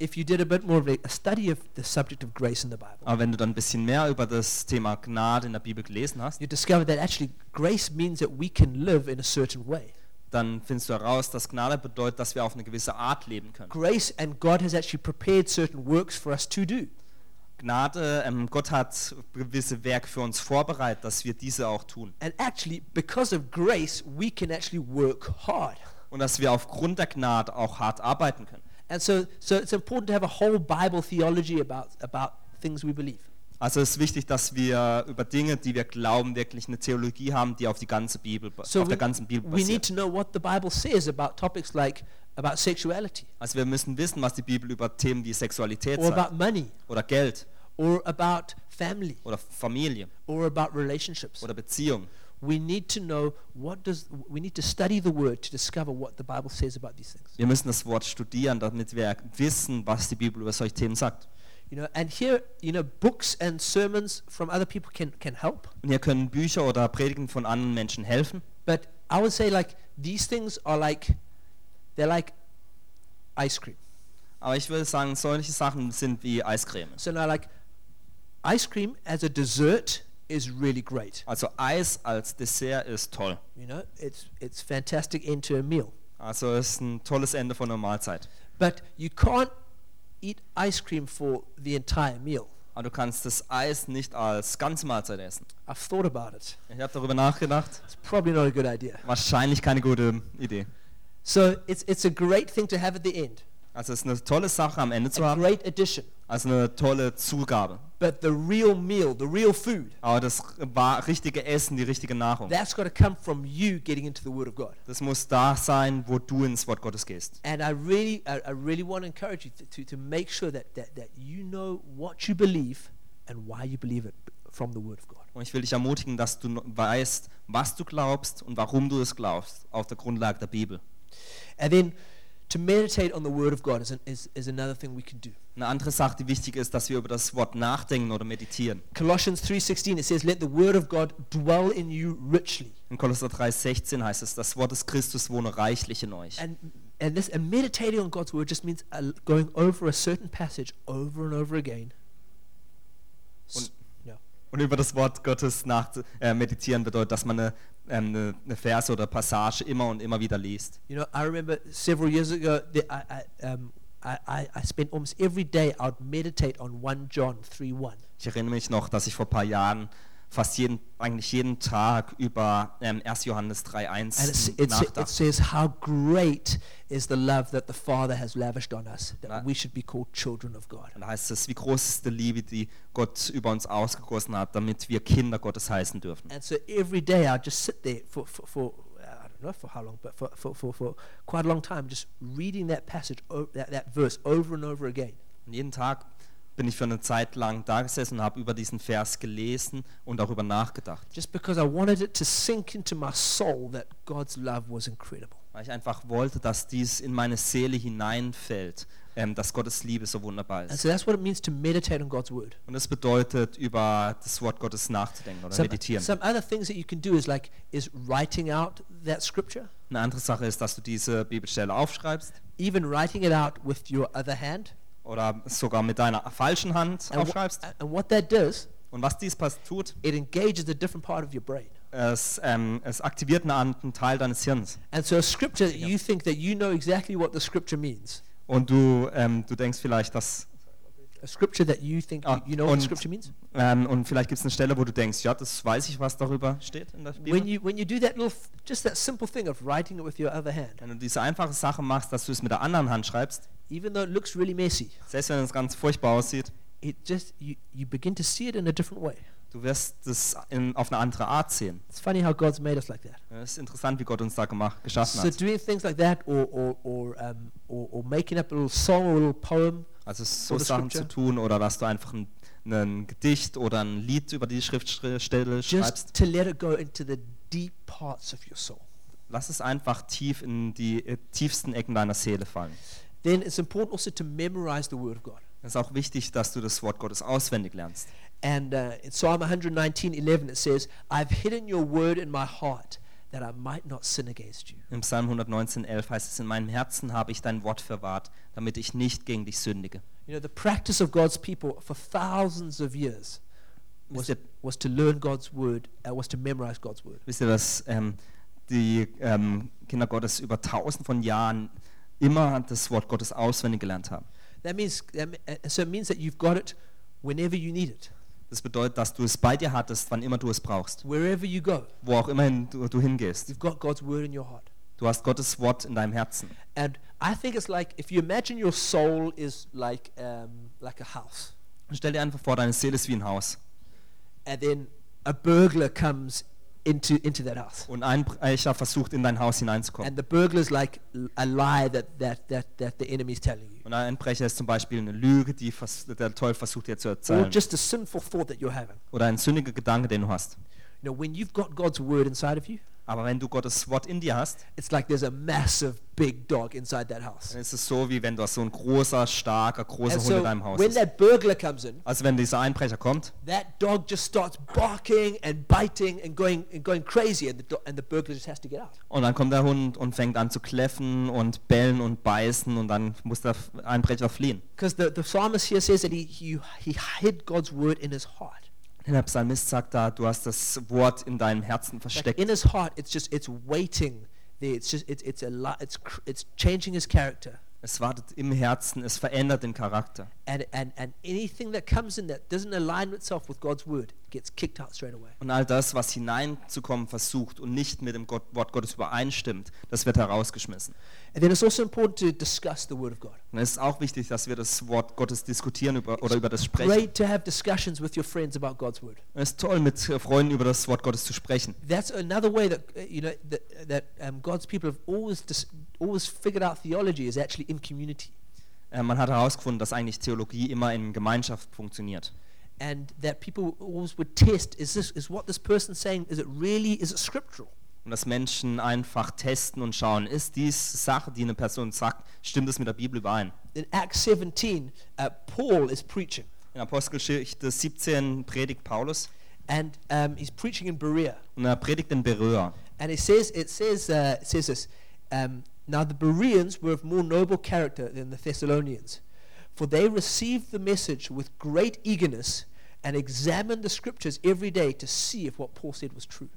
if you did a bit more of a, study of the subject of grace in the Bible, Aber wenn du dann ein bisschen mehr über das Thema Gnade in der Bibel gelesen hast, you discover that actually grace means that we can live in a certain way. dann findest du heraus, dass Gnade bedeutet, dass wir auf eine gewisse Art leben können. Grace and God has actually prepared certain works for us to do. Gnade, ähm, Gott hat gewisse Werke für uns vorbereitet, dass wir diese auch tun. And actually, because of grace, we can actually work hard. Und dass wir aufgrund der Gnade auch hart arbeiten können. And so, so it's important to have a whole Bible theology about, about things we believe. Also es ist wichtig, dass wir über Dinge, die wir glauben, wirklich eine Theologie haben, die auf die ganze Bibel, So auf we, der ganzen Bibel we need basiert. to know what the Bible says about topics like about sexuality Also wir müssen wissen, was die Bibel über Themen wie Sexualität or sagt about money oder Geld or about family oder Familie or about relationships. oder Beziehung. We need to know what does we need to study the word to discover what the Bible says about these things. Wir müssen das Wort studieren, damit wir wissen, was die Bibel über solche Themen sagt. You know, and here, you know, books and sermons from other people can, can help. Und hier können Bücher oder Predigen von anderen Menschen helfen. But I would say like these things are like they're like ice cream. Aber ich würde sagen, solche Sachen sind wie Eiscreme. So now like ice cream as a dessert is really great. Also Eis als Dessert ist toll. You know, it's it's fantastic end to a meal. Also es ist ein tolles Ende von einer Mahlzeit. But you can't eat ice cream for the entire meal. Aber du kannst das Eis nicht als ganze Mahlzeit essen. I've thought about it. Ich habe darüber nachgedacht. It's probably not a good idea. Wahrscheinlich keine gute Idee. So it's it's a great thing to have at the end. Also es ist eine tolle Sache am Ende zu A haben. great addition. Also eine tolle Zugabe. But the real meal, the real food, Aber das war richtige Essen, die richtige Nahrung. that's got to come from you getting into the Word of God. Das muss da sein, wo du ins Wort Gottes gehst. And I really, I, I really want to encourage you to, to, to make sure that, that, that you know what you believe and why you believe it from the Word of God. Und ich will dich ermutigen, dass du weißt, was du glaubst und warum du es glaubst, auf der Grundlage der Bibel. And then to meditate on the Word of God is, an, is, is another thing we can do. Eine andere Sache, die wichtig ist, dass wir über das Wort nachdenken oder meditieren. Colossians 3.16, it says, let the Word of God dwell in you richly. In Kolosser 3,16 heißt es, das Wort des Christus wohne reichlich in euch. And, and, this, and meditating on God's Word just means uh, going over a certain passage over and over again. Und- yeah. Und über das Wort Gottes nach, äh, meditieren bedeutet, dass man eine, ähm, eine, eine Verse oder Passage immer und immer wieder liest. You know, I remember several years ago that I, I, um, I, I, spent almost every day I would meditate on 1 John 3.1. Ich erinnere mich noch, dass ich vor ein paar Jahren fast jeden, eigentlich jeden Tag über ähm, 1. Johannes And it's, 3,1 it's, it says how great is the love that the Father has lavished on us, that Right. we should be called children of God. Und da heißt es, wie groß ist die Liebe, die Gott über uns ausgegossen hat, damit wir Kinder Gottes heißen dürfen. And so every day I just sit there for, for, for don't know for how long, but for, for, for, for quite a long time, just reading that passage, that, that verse over and over again. Und jeden Tag bin ich für eine Zeit lang da gesessen und habe über diesen Vers gelesen und darüber nachgedacht. Just because I wanted it to sink into my soul that God's love was incredible. Weil ich einfach wollte, dass dies in meine Seele hineinfällt, ähm, dass Gottes Liebe so wunderbar And ist. so that's what it means to meditate on God's word. Und das bedeutet, über das Wort Gottes nachzudenken oder Some, meditieren. some other things that you can do is like is writing out that scripture, Eine andere Sache ist, dass du diese Bibelstelle aufschreibst even writing it out with your other hand. Oder sogar mit deiner falschen Hand And, aufschreibst. and what that does, Und was dies tut, it engages a different part of your brain. es, ähm, es aktiviert einen anderen Teil deines Hirns. And so a scripture, you think that you know exactly what the scripture means. Und du, ähm, du denkst vielleicht, dass A scripture that you think Ah, you, know what und- scripture means. Ähm, und vielleicht gibt es eine Stelle, wo du denkst, ja, das weiß ich, was darüber steht in der When Bibel. you when you do that little, just that simple thing of writing it with your other hand, Wenn du diese einfache Sache machst, dass du es mit der anderen Hand schreibst, even though it looks really messy, selbst wenn es ganz furchtbar aussieht, it just you, you begin to see it in a different way. du wirst es in, auf eine andere Art sehen. It's funny how God's made us like that. Es ist interessant, wie Gott uns da gemacht, geschaffen So hat. doing things like that, or or or, um, or or making up a little song or a little poem, Also so Sachen Scripture. zu tun oder dass du einfach ein, ein Gedicht oder ein Lied über die Schriftstelle schreibst. just to let it go into the deep parts of your soul. Lass es einfach tief in die äh, tiefsten Ecken deiner Seele fallen. Then it's important also to memorize the Word of God. Es ist auch wichtig, dass du das Wort Gottes auswendig lernst. And uh, in Psalm 119:11 it says, "I've hidden your word in my heart that I might not sin against you." Im Psalm 119,11 heißt es, in meinem Herzen habe ich dein Wort verwahrt, damit ich nicht gegen dich sündige. You know, the practice of God's people for thousands of years was, was to learn God's word, uh, was to memorize God's word. wisst ihr dass ähm, die ähm, Kinder Gottes über tausend von Jahren immer das Wort Gottes auswendig gelernt haben? That means, uh, so it means that you've got it whenever you need it, Das bedeutet, dass du es bei dir hattest, wann immer du es brauchst. wherever you go. Wo auch immer du, du hingehst. You've got God's word in your heart. Du hast Gottes Wort in deinem Herzen. And I think it's like if you imagine your soul is like um, like a house, stell dir einfach vor, deine Seele ist wie ein Haus. and then a burglar comes into into that house, Und ein Brecher versucht, in dein Haus hineinzukommen. and the burglar's like l- a lie that that that that the enemy is telling you, Und ein Einbrecher ist zum Beispiel eine Lüge, die der Teufel versucht dir zu or erzählen. just a sinful thought that you're having. Oder ein sündiger Gedanke, den du hast. You know, when you've got God's word inside of you, Aber wenn du Gottes Wort in dir hast, it's like there's a massive big dog inside that house. dann ist es so, wie wenn du so ein großer, starker, großer And Hund in so deinem Haus when hast. that burglar comes in, Also wenn dieser Einbrecher kommt, that dog just starts barking and biting and going and going crazy, and the do- and the burglar just has to get out. und dann kommt der Hund und fängt an zu kläffen und bellen und beißen und dann muss der Einbrecher fliehen. Because the, the psalmist here says that he, he, he hid God's word in his heart. Der Psalmist sagt da, du hast das Wort in deinem Herzen Like versteckt. in his heart, it's just it's waiting. It's just it's it's a li- it's it's changing his character. Es wartet im Herzen, es verändert den Charakter. And, and, and anything that comes in that doesn't align itself with God's word gets kicked out straight away. Und all das, was hineinzukommen versucht und nicht mit dem Gott, Wort Gottes übereinstimmt, das wird herausgeschmissen. And then it's also important to discuss the word of God. Und es ist auch wichtig, dass wir das Wort Gottes diskutieren über, oder über das sprechen. Great to have discussions with your friends about God's word. Es ist toll, mit Freunden über das Wort Gottes zu sprechen. That's another way that uh, you know that, that um, God's people have always always figured out theology is actually in community, Äh, man hat herausgefunden, dass eigentlich Theologie immer in Gemeinschaft funktioniert. And that people always would test: is this is what this person's saying? Is it really? Is it scriptural? Und dass Menschen einfach testen und schauen, ist diese Sache, die eine Person sagt, stimmt es mit der Bibel überein? In Act 17, uh, Paul is preaching, In Apostelgeschichte 17 predigt Paulus and um, he's preaching in Berea. und er predigt in Beröa. And it says, it says, uh, it says this. Um, now the Bereans were of more noble character than the Thessalonians, for they received the message with great eagerness and examined the scriptures every day to see if what Paul said was true.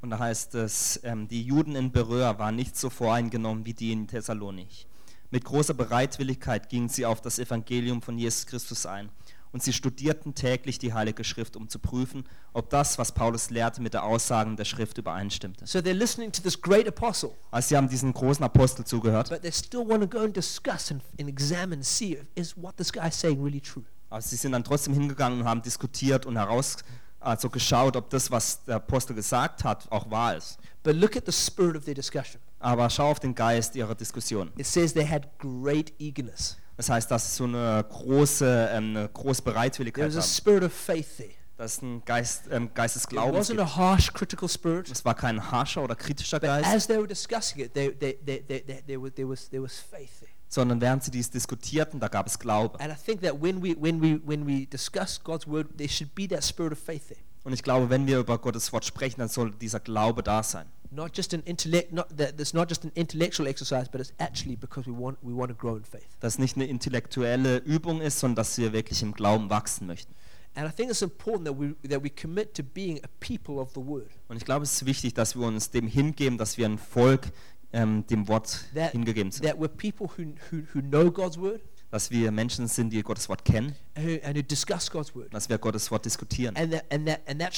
Und da heißt es, ähm, die Juden in Beröa waren nicht so voreingenommen wie die in Thessalonich. Mit großer Bereitwilligkeit gingen sie auf das Evangelium von Jesus Christus ein. Und sie studierten täglich die Heilige Schrift, um zu prüfen, ob das, was Paulus lehrte, mit der Aussagen der Schrift übereinstimmte. So they're listening to this great apostle, Also sie haben diesen großen Apostel zugehört, but they still want to go and discuss and, and examine and see if, is what this guy is saying really true. aber sie sind dann trotzdem hingegangen und haben diskutiert und heraus, also geschaut, ob das, was der Apostel gesagt hat, auch wahr ist. But look at the spirit of their discussion. Aber schau auf den Geist ihrer Diskussion. It says they had great eagerness. Das heißt, dass sie so eine große, ähm, eine große There Bereitwilligkeit was a haben. spirit of faith there. Das ist ein Geist, ähm, Geist des It Glaubens. wasn't gibt. a harsh, critical spirit. Es war kein harscher oder kritischer But Geist, as they were discussing it, they, they, they, they, they, there, was, there, was, there was faith there. sondern während sie dies diskutierten, da gab es Glaube. And I think that when we, when, we, when we discuss God's word, there should be that spirit of faith there. Und ich glaube, wenn wir über Gottes Wort sprechen, dann soll dieser Glaube da sein. Not just an intellect, not that it's not just an intellectual exercise, but it's actually because we want, we want to grow in faith. Dass nicht eine intellektuelle Übung ist, sondern dass wir wirklich im Glauben wachsen möchten. And I think it's important that we, that we commit to being a people of the word. Und ich glaube, es ist wichtig, dass wir uns dem hingeben, dass wir ein Volk ähm, dem Wort That, hingegeben sind. that we're people who, who, who know God's word Dass wir Menschen sind, die Gottes Wort kennen, and who, and who dass wir Gottes Wort diskutieren. And that, and, that, and that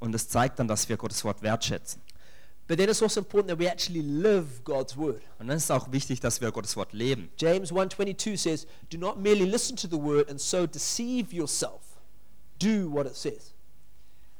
Und es zeigt dann, dass wir Gottes Wort wertschätzen. But then it's also important that we actually live God's word. Und dann ist es auch wichtig, dass wir Gottes Wort leben. James 1:22 says, "Do not merely listen to the word and so deceive yourself. Do what it says."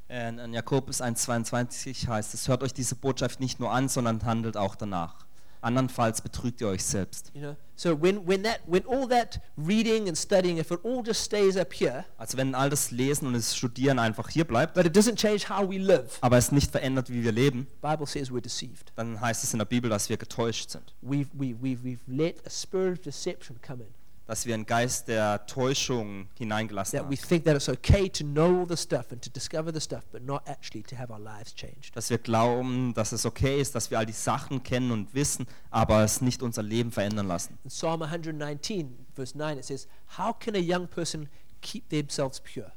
In, in Jakobus 1,22 heißt es, hört euch diese Botschaft nicht nur an, sondern handelt auch danach. Andernfalls betrügt ihr euch selbst. You know. So when when that when all that reading and studying, if it all just stays up here, Also wenn all das Lesen und das Studieren einfach hier bleibt, but it doesn't change how we live, aber es nicht verändert, wie wir leben, Bible says we're deceived. dann heißt es in der Bibel, dass wir getäuscht sind. We've we, we've we've let a spirit of deception come in. Dass wir einen Geist der Täuschung hineingelassen That we haben. think that it's okay to know all the stuff and to discover the stuff, but not actually to have our lives changed. Dass wir glauben, dass es okay ist, dass wir all die Sachen kennen und wissen, aber es nicht unser Leben verändern lassen. In Psalm 119, verse 9, it says, How can a young person keep themselves pure?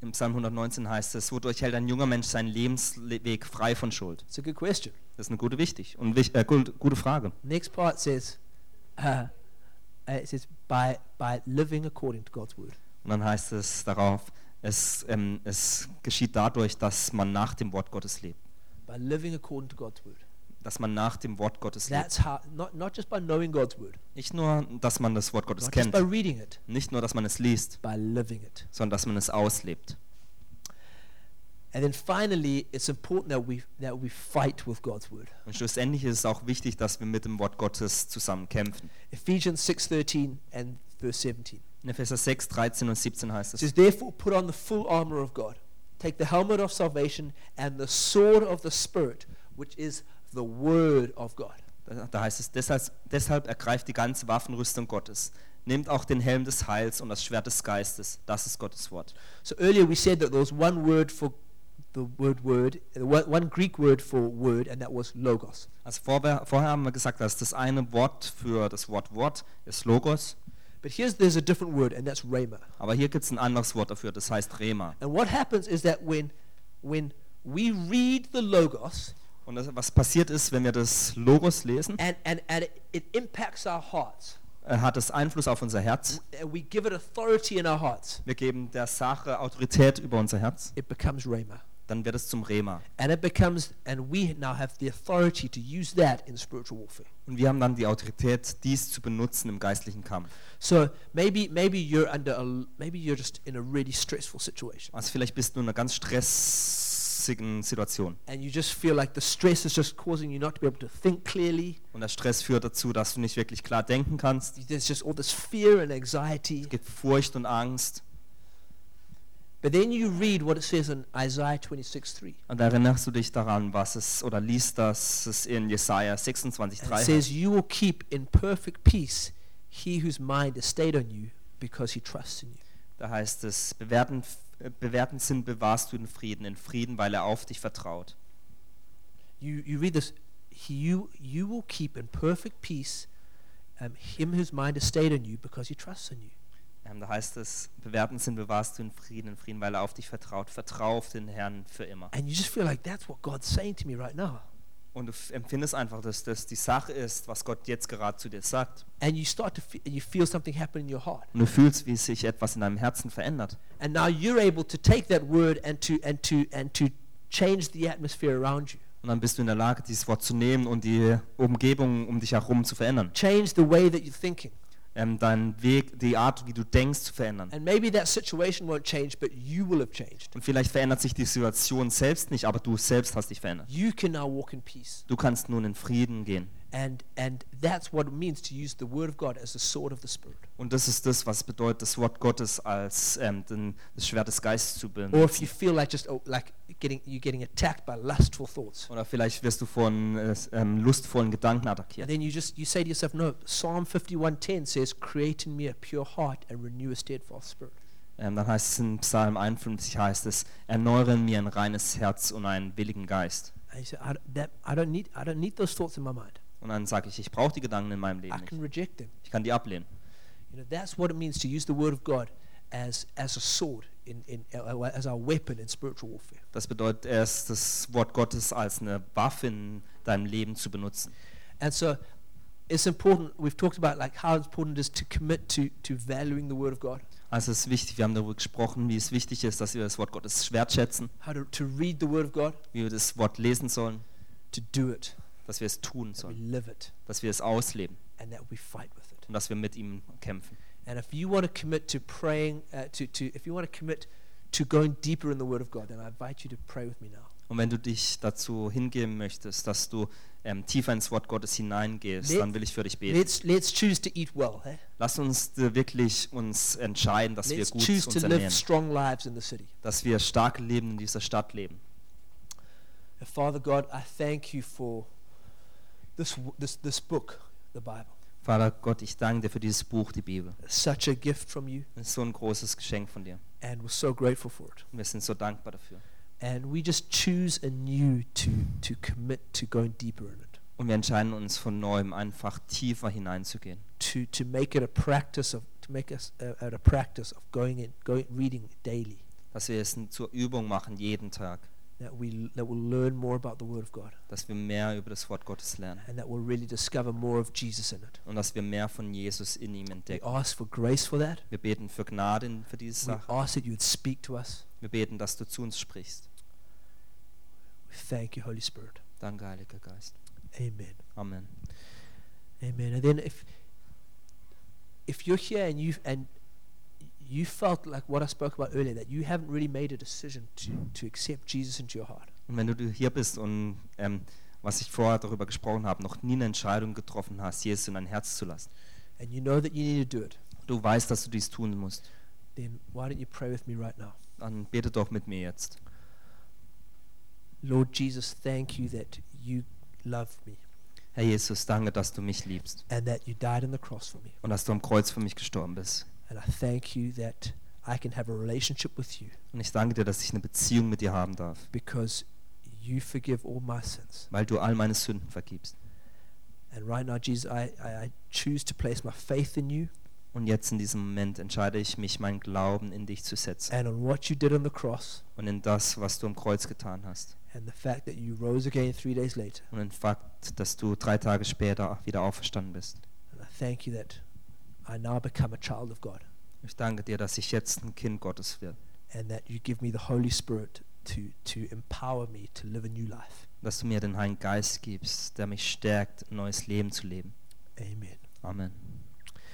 Im Psalm 119 heißt es, wodurch hält ein junger Mensch seinen Lebensweg frei von Schuld? It's a good question. Das ist eine gute, wichtig und äh, gute Frage. Next part says, uh, uh, it says, by, by living according to God's word. Und dann heißt es darauf, es, ähm, es geschieht dadurch, dass man nach dem Wort Gottes lebt. By living according to God's word. Dass man nach dem Wort Gottes lebt. How, not, not just by knowing God's word, Nicht nur, dass man das Wort Gottes not just kennt, by reading it, nicht nur, dass man es liest, by living it. sondern dass man es auslebt. Und schlussendlich ist es auch wichtig, dass wir mit dem Wort Gottes zusammen kämpfen. Ephesians 6.13 and verse 17. In Epheser 6, 13 und 17 heißt It es, says, Therefore put on the full armor of God. Take the helmet of salvation and the sword of the Spirit, which is the word of God. da da heißt es, deshalb, deshalb ergreift die ganze Waffenrüstung Gottes. Nehmt auch den Helm des Heils und das Schwert des Geistes. Das ist Gottes Wort. So earlier we said that there was one word for the word word, one Greek word for word, and that was logos. Also vorher, vorher haben wir gesagt, dass das eine Wort für das Wort Wort ist Logos. But here's there's a different word, and that's rhema. Aber hier gibt es ein anderes Wort dafür, das heißt Rema. And what happens is that when when we read the logos Und das, was passiert ist, wenn wir das Logos lesen, and, and, and it, it impacts our hearts, äh, hat es Einfluss auf unser Herz. and we give it authority in our hearts, Wir geben der Sache Autorität über unser Herz. it becomes rhema. Dann wird es zum Rema. And it becomes, and we now have the authority to use that in spiritual warfare. Und wir haben dann die Autorität, dies zu benutzen im geistlichen Kampf. So maybe maybe you're under a, maybe you're just in a really stressful situation, Also vielleicht bist du in einer ganz stressigen Situation. and you just feel like the stress is just causing you not to be able to think clearly. Und der Stress führt dazu, dass du nicht wirklich klar denken kannst. There's just all this fear and anxiety. Es gibt Furcht und Angst. But then you read what it says in Isaiah 26:3. Und erinnerst du dich daran, was es, oder liest das es in Jesaja 26, And 3 it says, You will keep in perfect peace he whose mind is stayed on you because he trusts in you. Da heißt es, bewährten, äh, bewährten Sinn bewahrst du in Frieden, in Frieden, weil er auf dich vertraut. You, you read this, he, you, you will keep in perfect peace um, him whose mind is stayed on you because he trusts in you. Ähm, da heißt es, bewährten Sinn bewahrst du in Frieden, in Frieden, weil er auf dich vertraut. Vertrau auf den Herrn für immer. And you just feel like that's what God's saying to me right now. Und du empfindest einfach, dass das die Sache ist, was Gott jetzt gerade zu dir sagt. And you start to feel, you feel something happen in your heart. Und du fühlst, wie sich etwas in deinem Herzen verändert. And now you're able to take that word and to, and to, and to change the atmosphere around you. Und dann bist du in der Lage, dieses Wort zu nehmen und die Umgebung um dich herum zu verändern. Change the way that you're thinking. Ähm, deinen Weg, die Art, wie du denkst, zu verändern. And maybe that situation won't change, but you will have changed. Und vielleicht verändert sich die Situation selbst nicht, aber du selbst hast dich verändert. You can now walk in peace. Du kannst nun in Frieden gehen. And, and that's what it means to use the Word of God as the sword of the Spirit. Und das ist das, was bedeutet, das Wort Gottes als ähm, den, das Schwert des Geistes zu Or if benutzen. you feel like just oh, like getting you're getting attacked by lustful thoughts, Oder vielleicht wirst du von äh, ähm, lustvollen Gedanken and attackiert. then you just you say to yourself, no. Psalm 51:10 says, "Create in me a pure heart and renew a steadfast spirit." Ähm, dann heißt es in Psalm 51, heißt es, erneuere in mir ein reines Herz und einen willigen Geist. And you say, I, that, I don't need I don't need those thoughts in my mind. Und dann sage ich, ich brauche die Gedanken in meinem I Leben can nicht. reject them. Ich kann die ablehnen. You know, that's what it means to use the Word of God as as a sword in, in uh, as our weapon in spiritual warfare. Das bedeutet erst, das Wort Gottes als eine Waffe in deinem Leben zu benutzen. And so it's important, we've talked about like how important it is to commit to, to valuing the Word of God, Also es ist wichtig, wir haben darüber gesprochen, wie es wichtig ist, dass wir das Wort Gottes wertschätzen, how to, to read the Word of God, wie wir das Wort lesen sollen, to do it, dass wir es tun sollen, live dass wir es ausleben and that we fight with it. und dass wir mit ihm kämpfen. And if you want to commit to praying, uh, to, to, if you want to commit to going deeper in the Word of God, then I invite you to pray with me now. Und wenn du dich dazu hingeben möchtest, dass du ähm, tiefer ins Wort Gottes hineingehst, Let- dann will ich für dich beten. Let's, let's choose to eat well. Eh? Lass uns äh, wirklich uns entscheiden, dass wir Let's gut choose to uns live ernähren, strong lives in the city. dass wir starke Leben in dieser Stadt leben. Father God, I thank you for this, this, this book, the Bible. Vater Gott, ich danke dir für dieses Buch, die Bibel. Such a gift from you, Es ist so ein großes Geschenk von dir. and we're so grateful for it. Und wir sind so dankbar dafür. And we just choose anew to, to commit to going deeper in it, Und wir entscheiden uns von neuem einfach tiefer hineinzugehen. to, to make it a practice of to make us uh, a, a practice of going in, going reading daily. Dass wir es zur Übung machen, jeden Tag. That we that we'll learn more about the Word of God, Dass wir mehr über das Wort Gottes lernen. and that we'll really discover more of Jesus in it. Und dass wir mehr von Jesus in ihm entdecken. We ask for grace for that. Wir beten für Gnade für diese We Sache. ask that you would speak to us. Wir beten, dass du zu uns sprichst. We thank you, Holy Spirit. Danke, Heiliger Geist. Amen. Amen. Amen. And then if if you're here and you and you felt like what I spoke about earlier, that you haven't really made a decision to, to accept Jesus into your heart, Und wenn du hier bist und ähm, was ich vorher darüber gesprochen habe, noch nie eine Entscheidung getroffen hast, Jesus in dein Herz zu lassen, and you know that you need to do it, du weißt, dass du dies tun musst, then why don't you pray with me right now? dann bete doch mit mir jetzt. Lord Jesus, thank you that you love me Herr Jesus, danke, dass du mich liebst and that you died on the cross for me. und dass du am Kreuz für mich gestorben bist. And I thank you that I can have a relationship with you Und ich danke dir, dass ich eine Beziehung mit dir haben darf, because you forgive all my sins. weil du all meine Sünden vergibst. And right now, Jesus, I, I, I choose to place my faith in you. Und jetzt in diesem Moment entscheide ich mich, meinen Glauben in dich zu setzen and on what you did on the cross und in das, was du am Kreuz getan hast. and the fact that you rose again three days later. Und den Fakt, dass du drei Tage später wieder auferstanden bist. And I thank you that I now become a child of God Ich danke dir, dass ich jetzt ein Kind Gottes werde. and that you give me the Holy Spirit to, to empower me to live a new life. Dass du mir den Heiligen Geist gibst, der mich stärkt, ein neues Leben zu leben. Amen. Amen.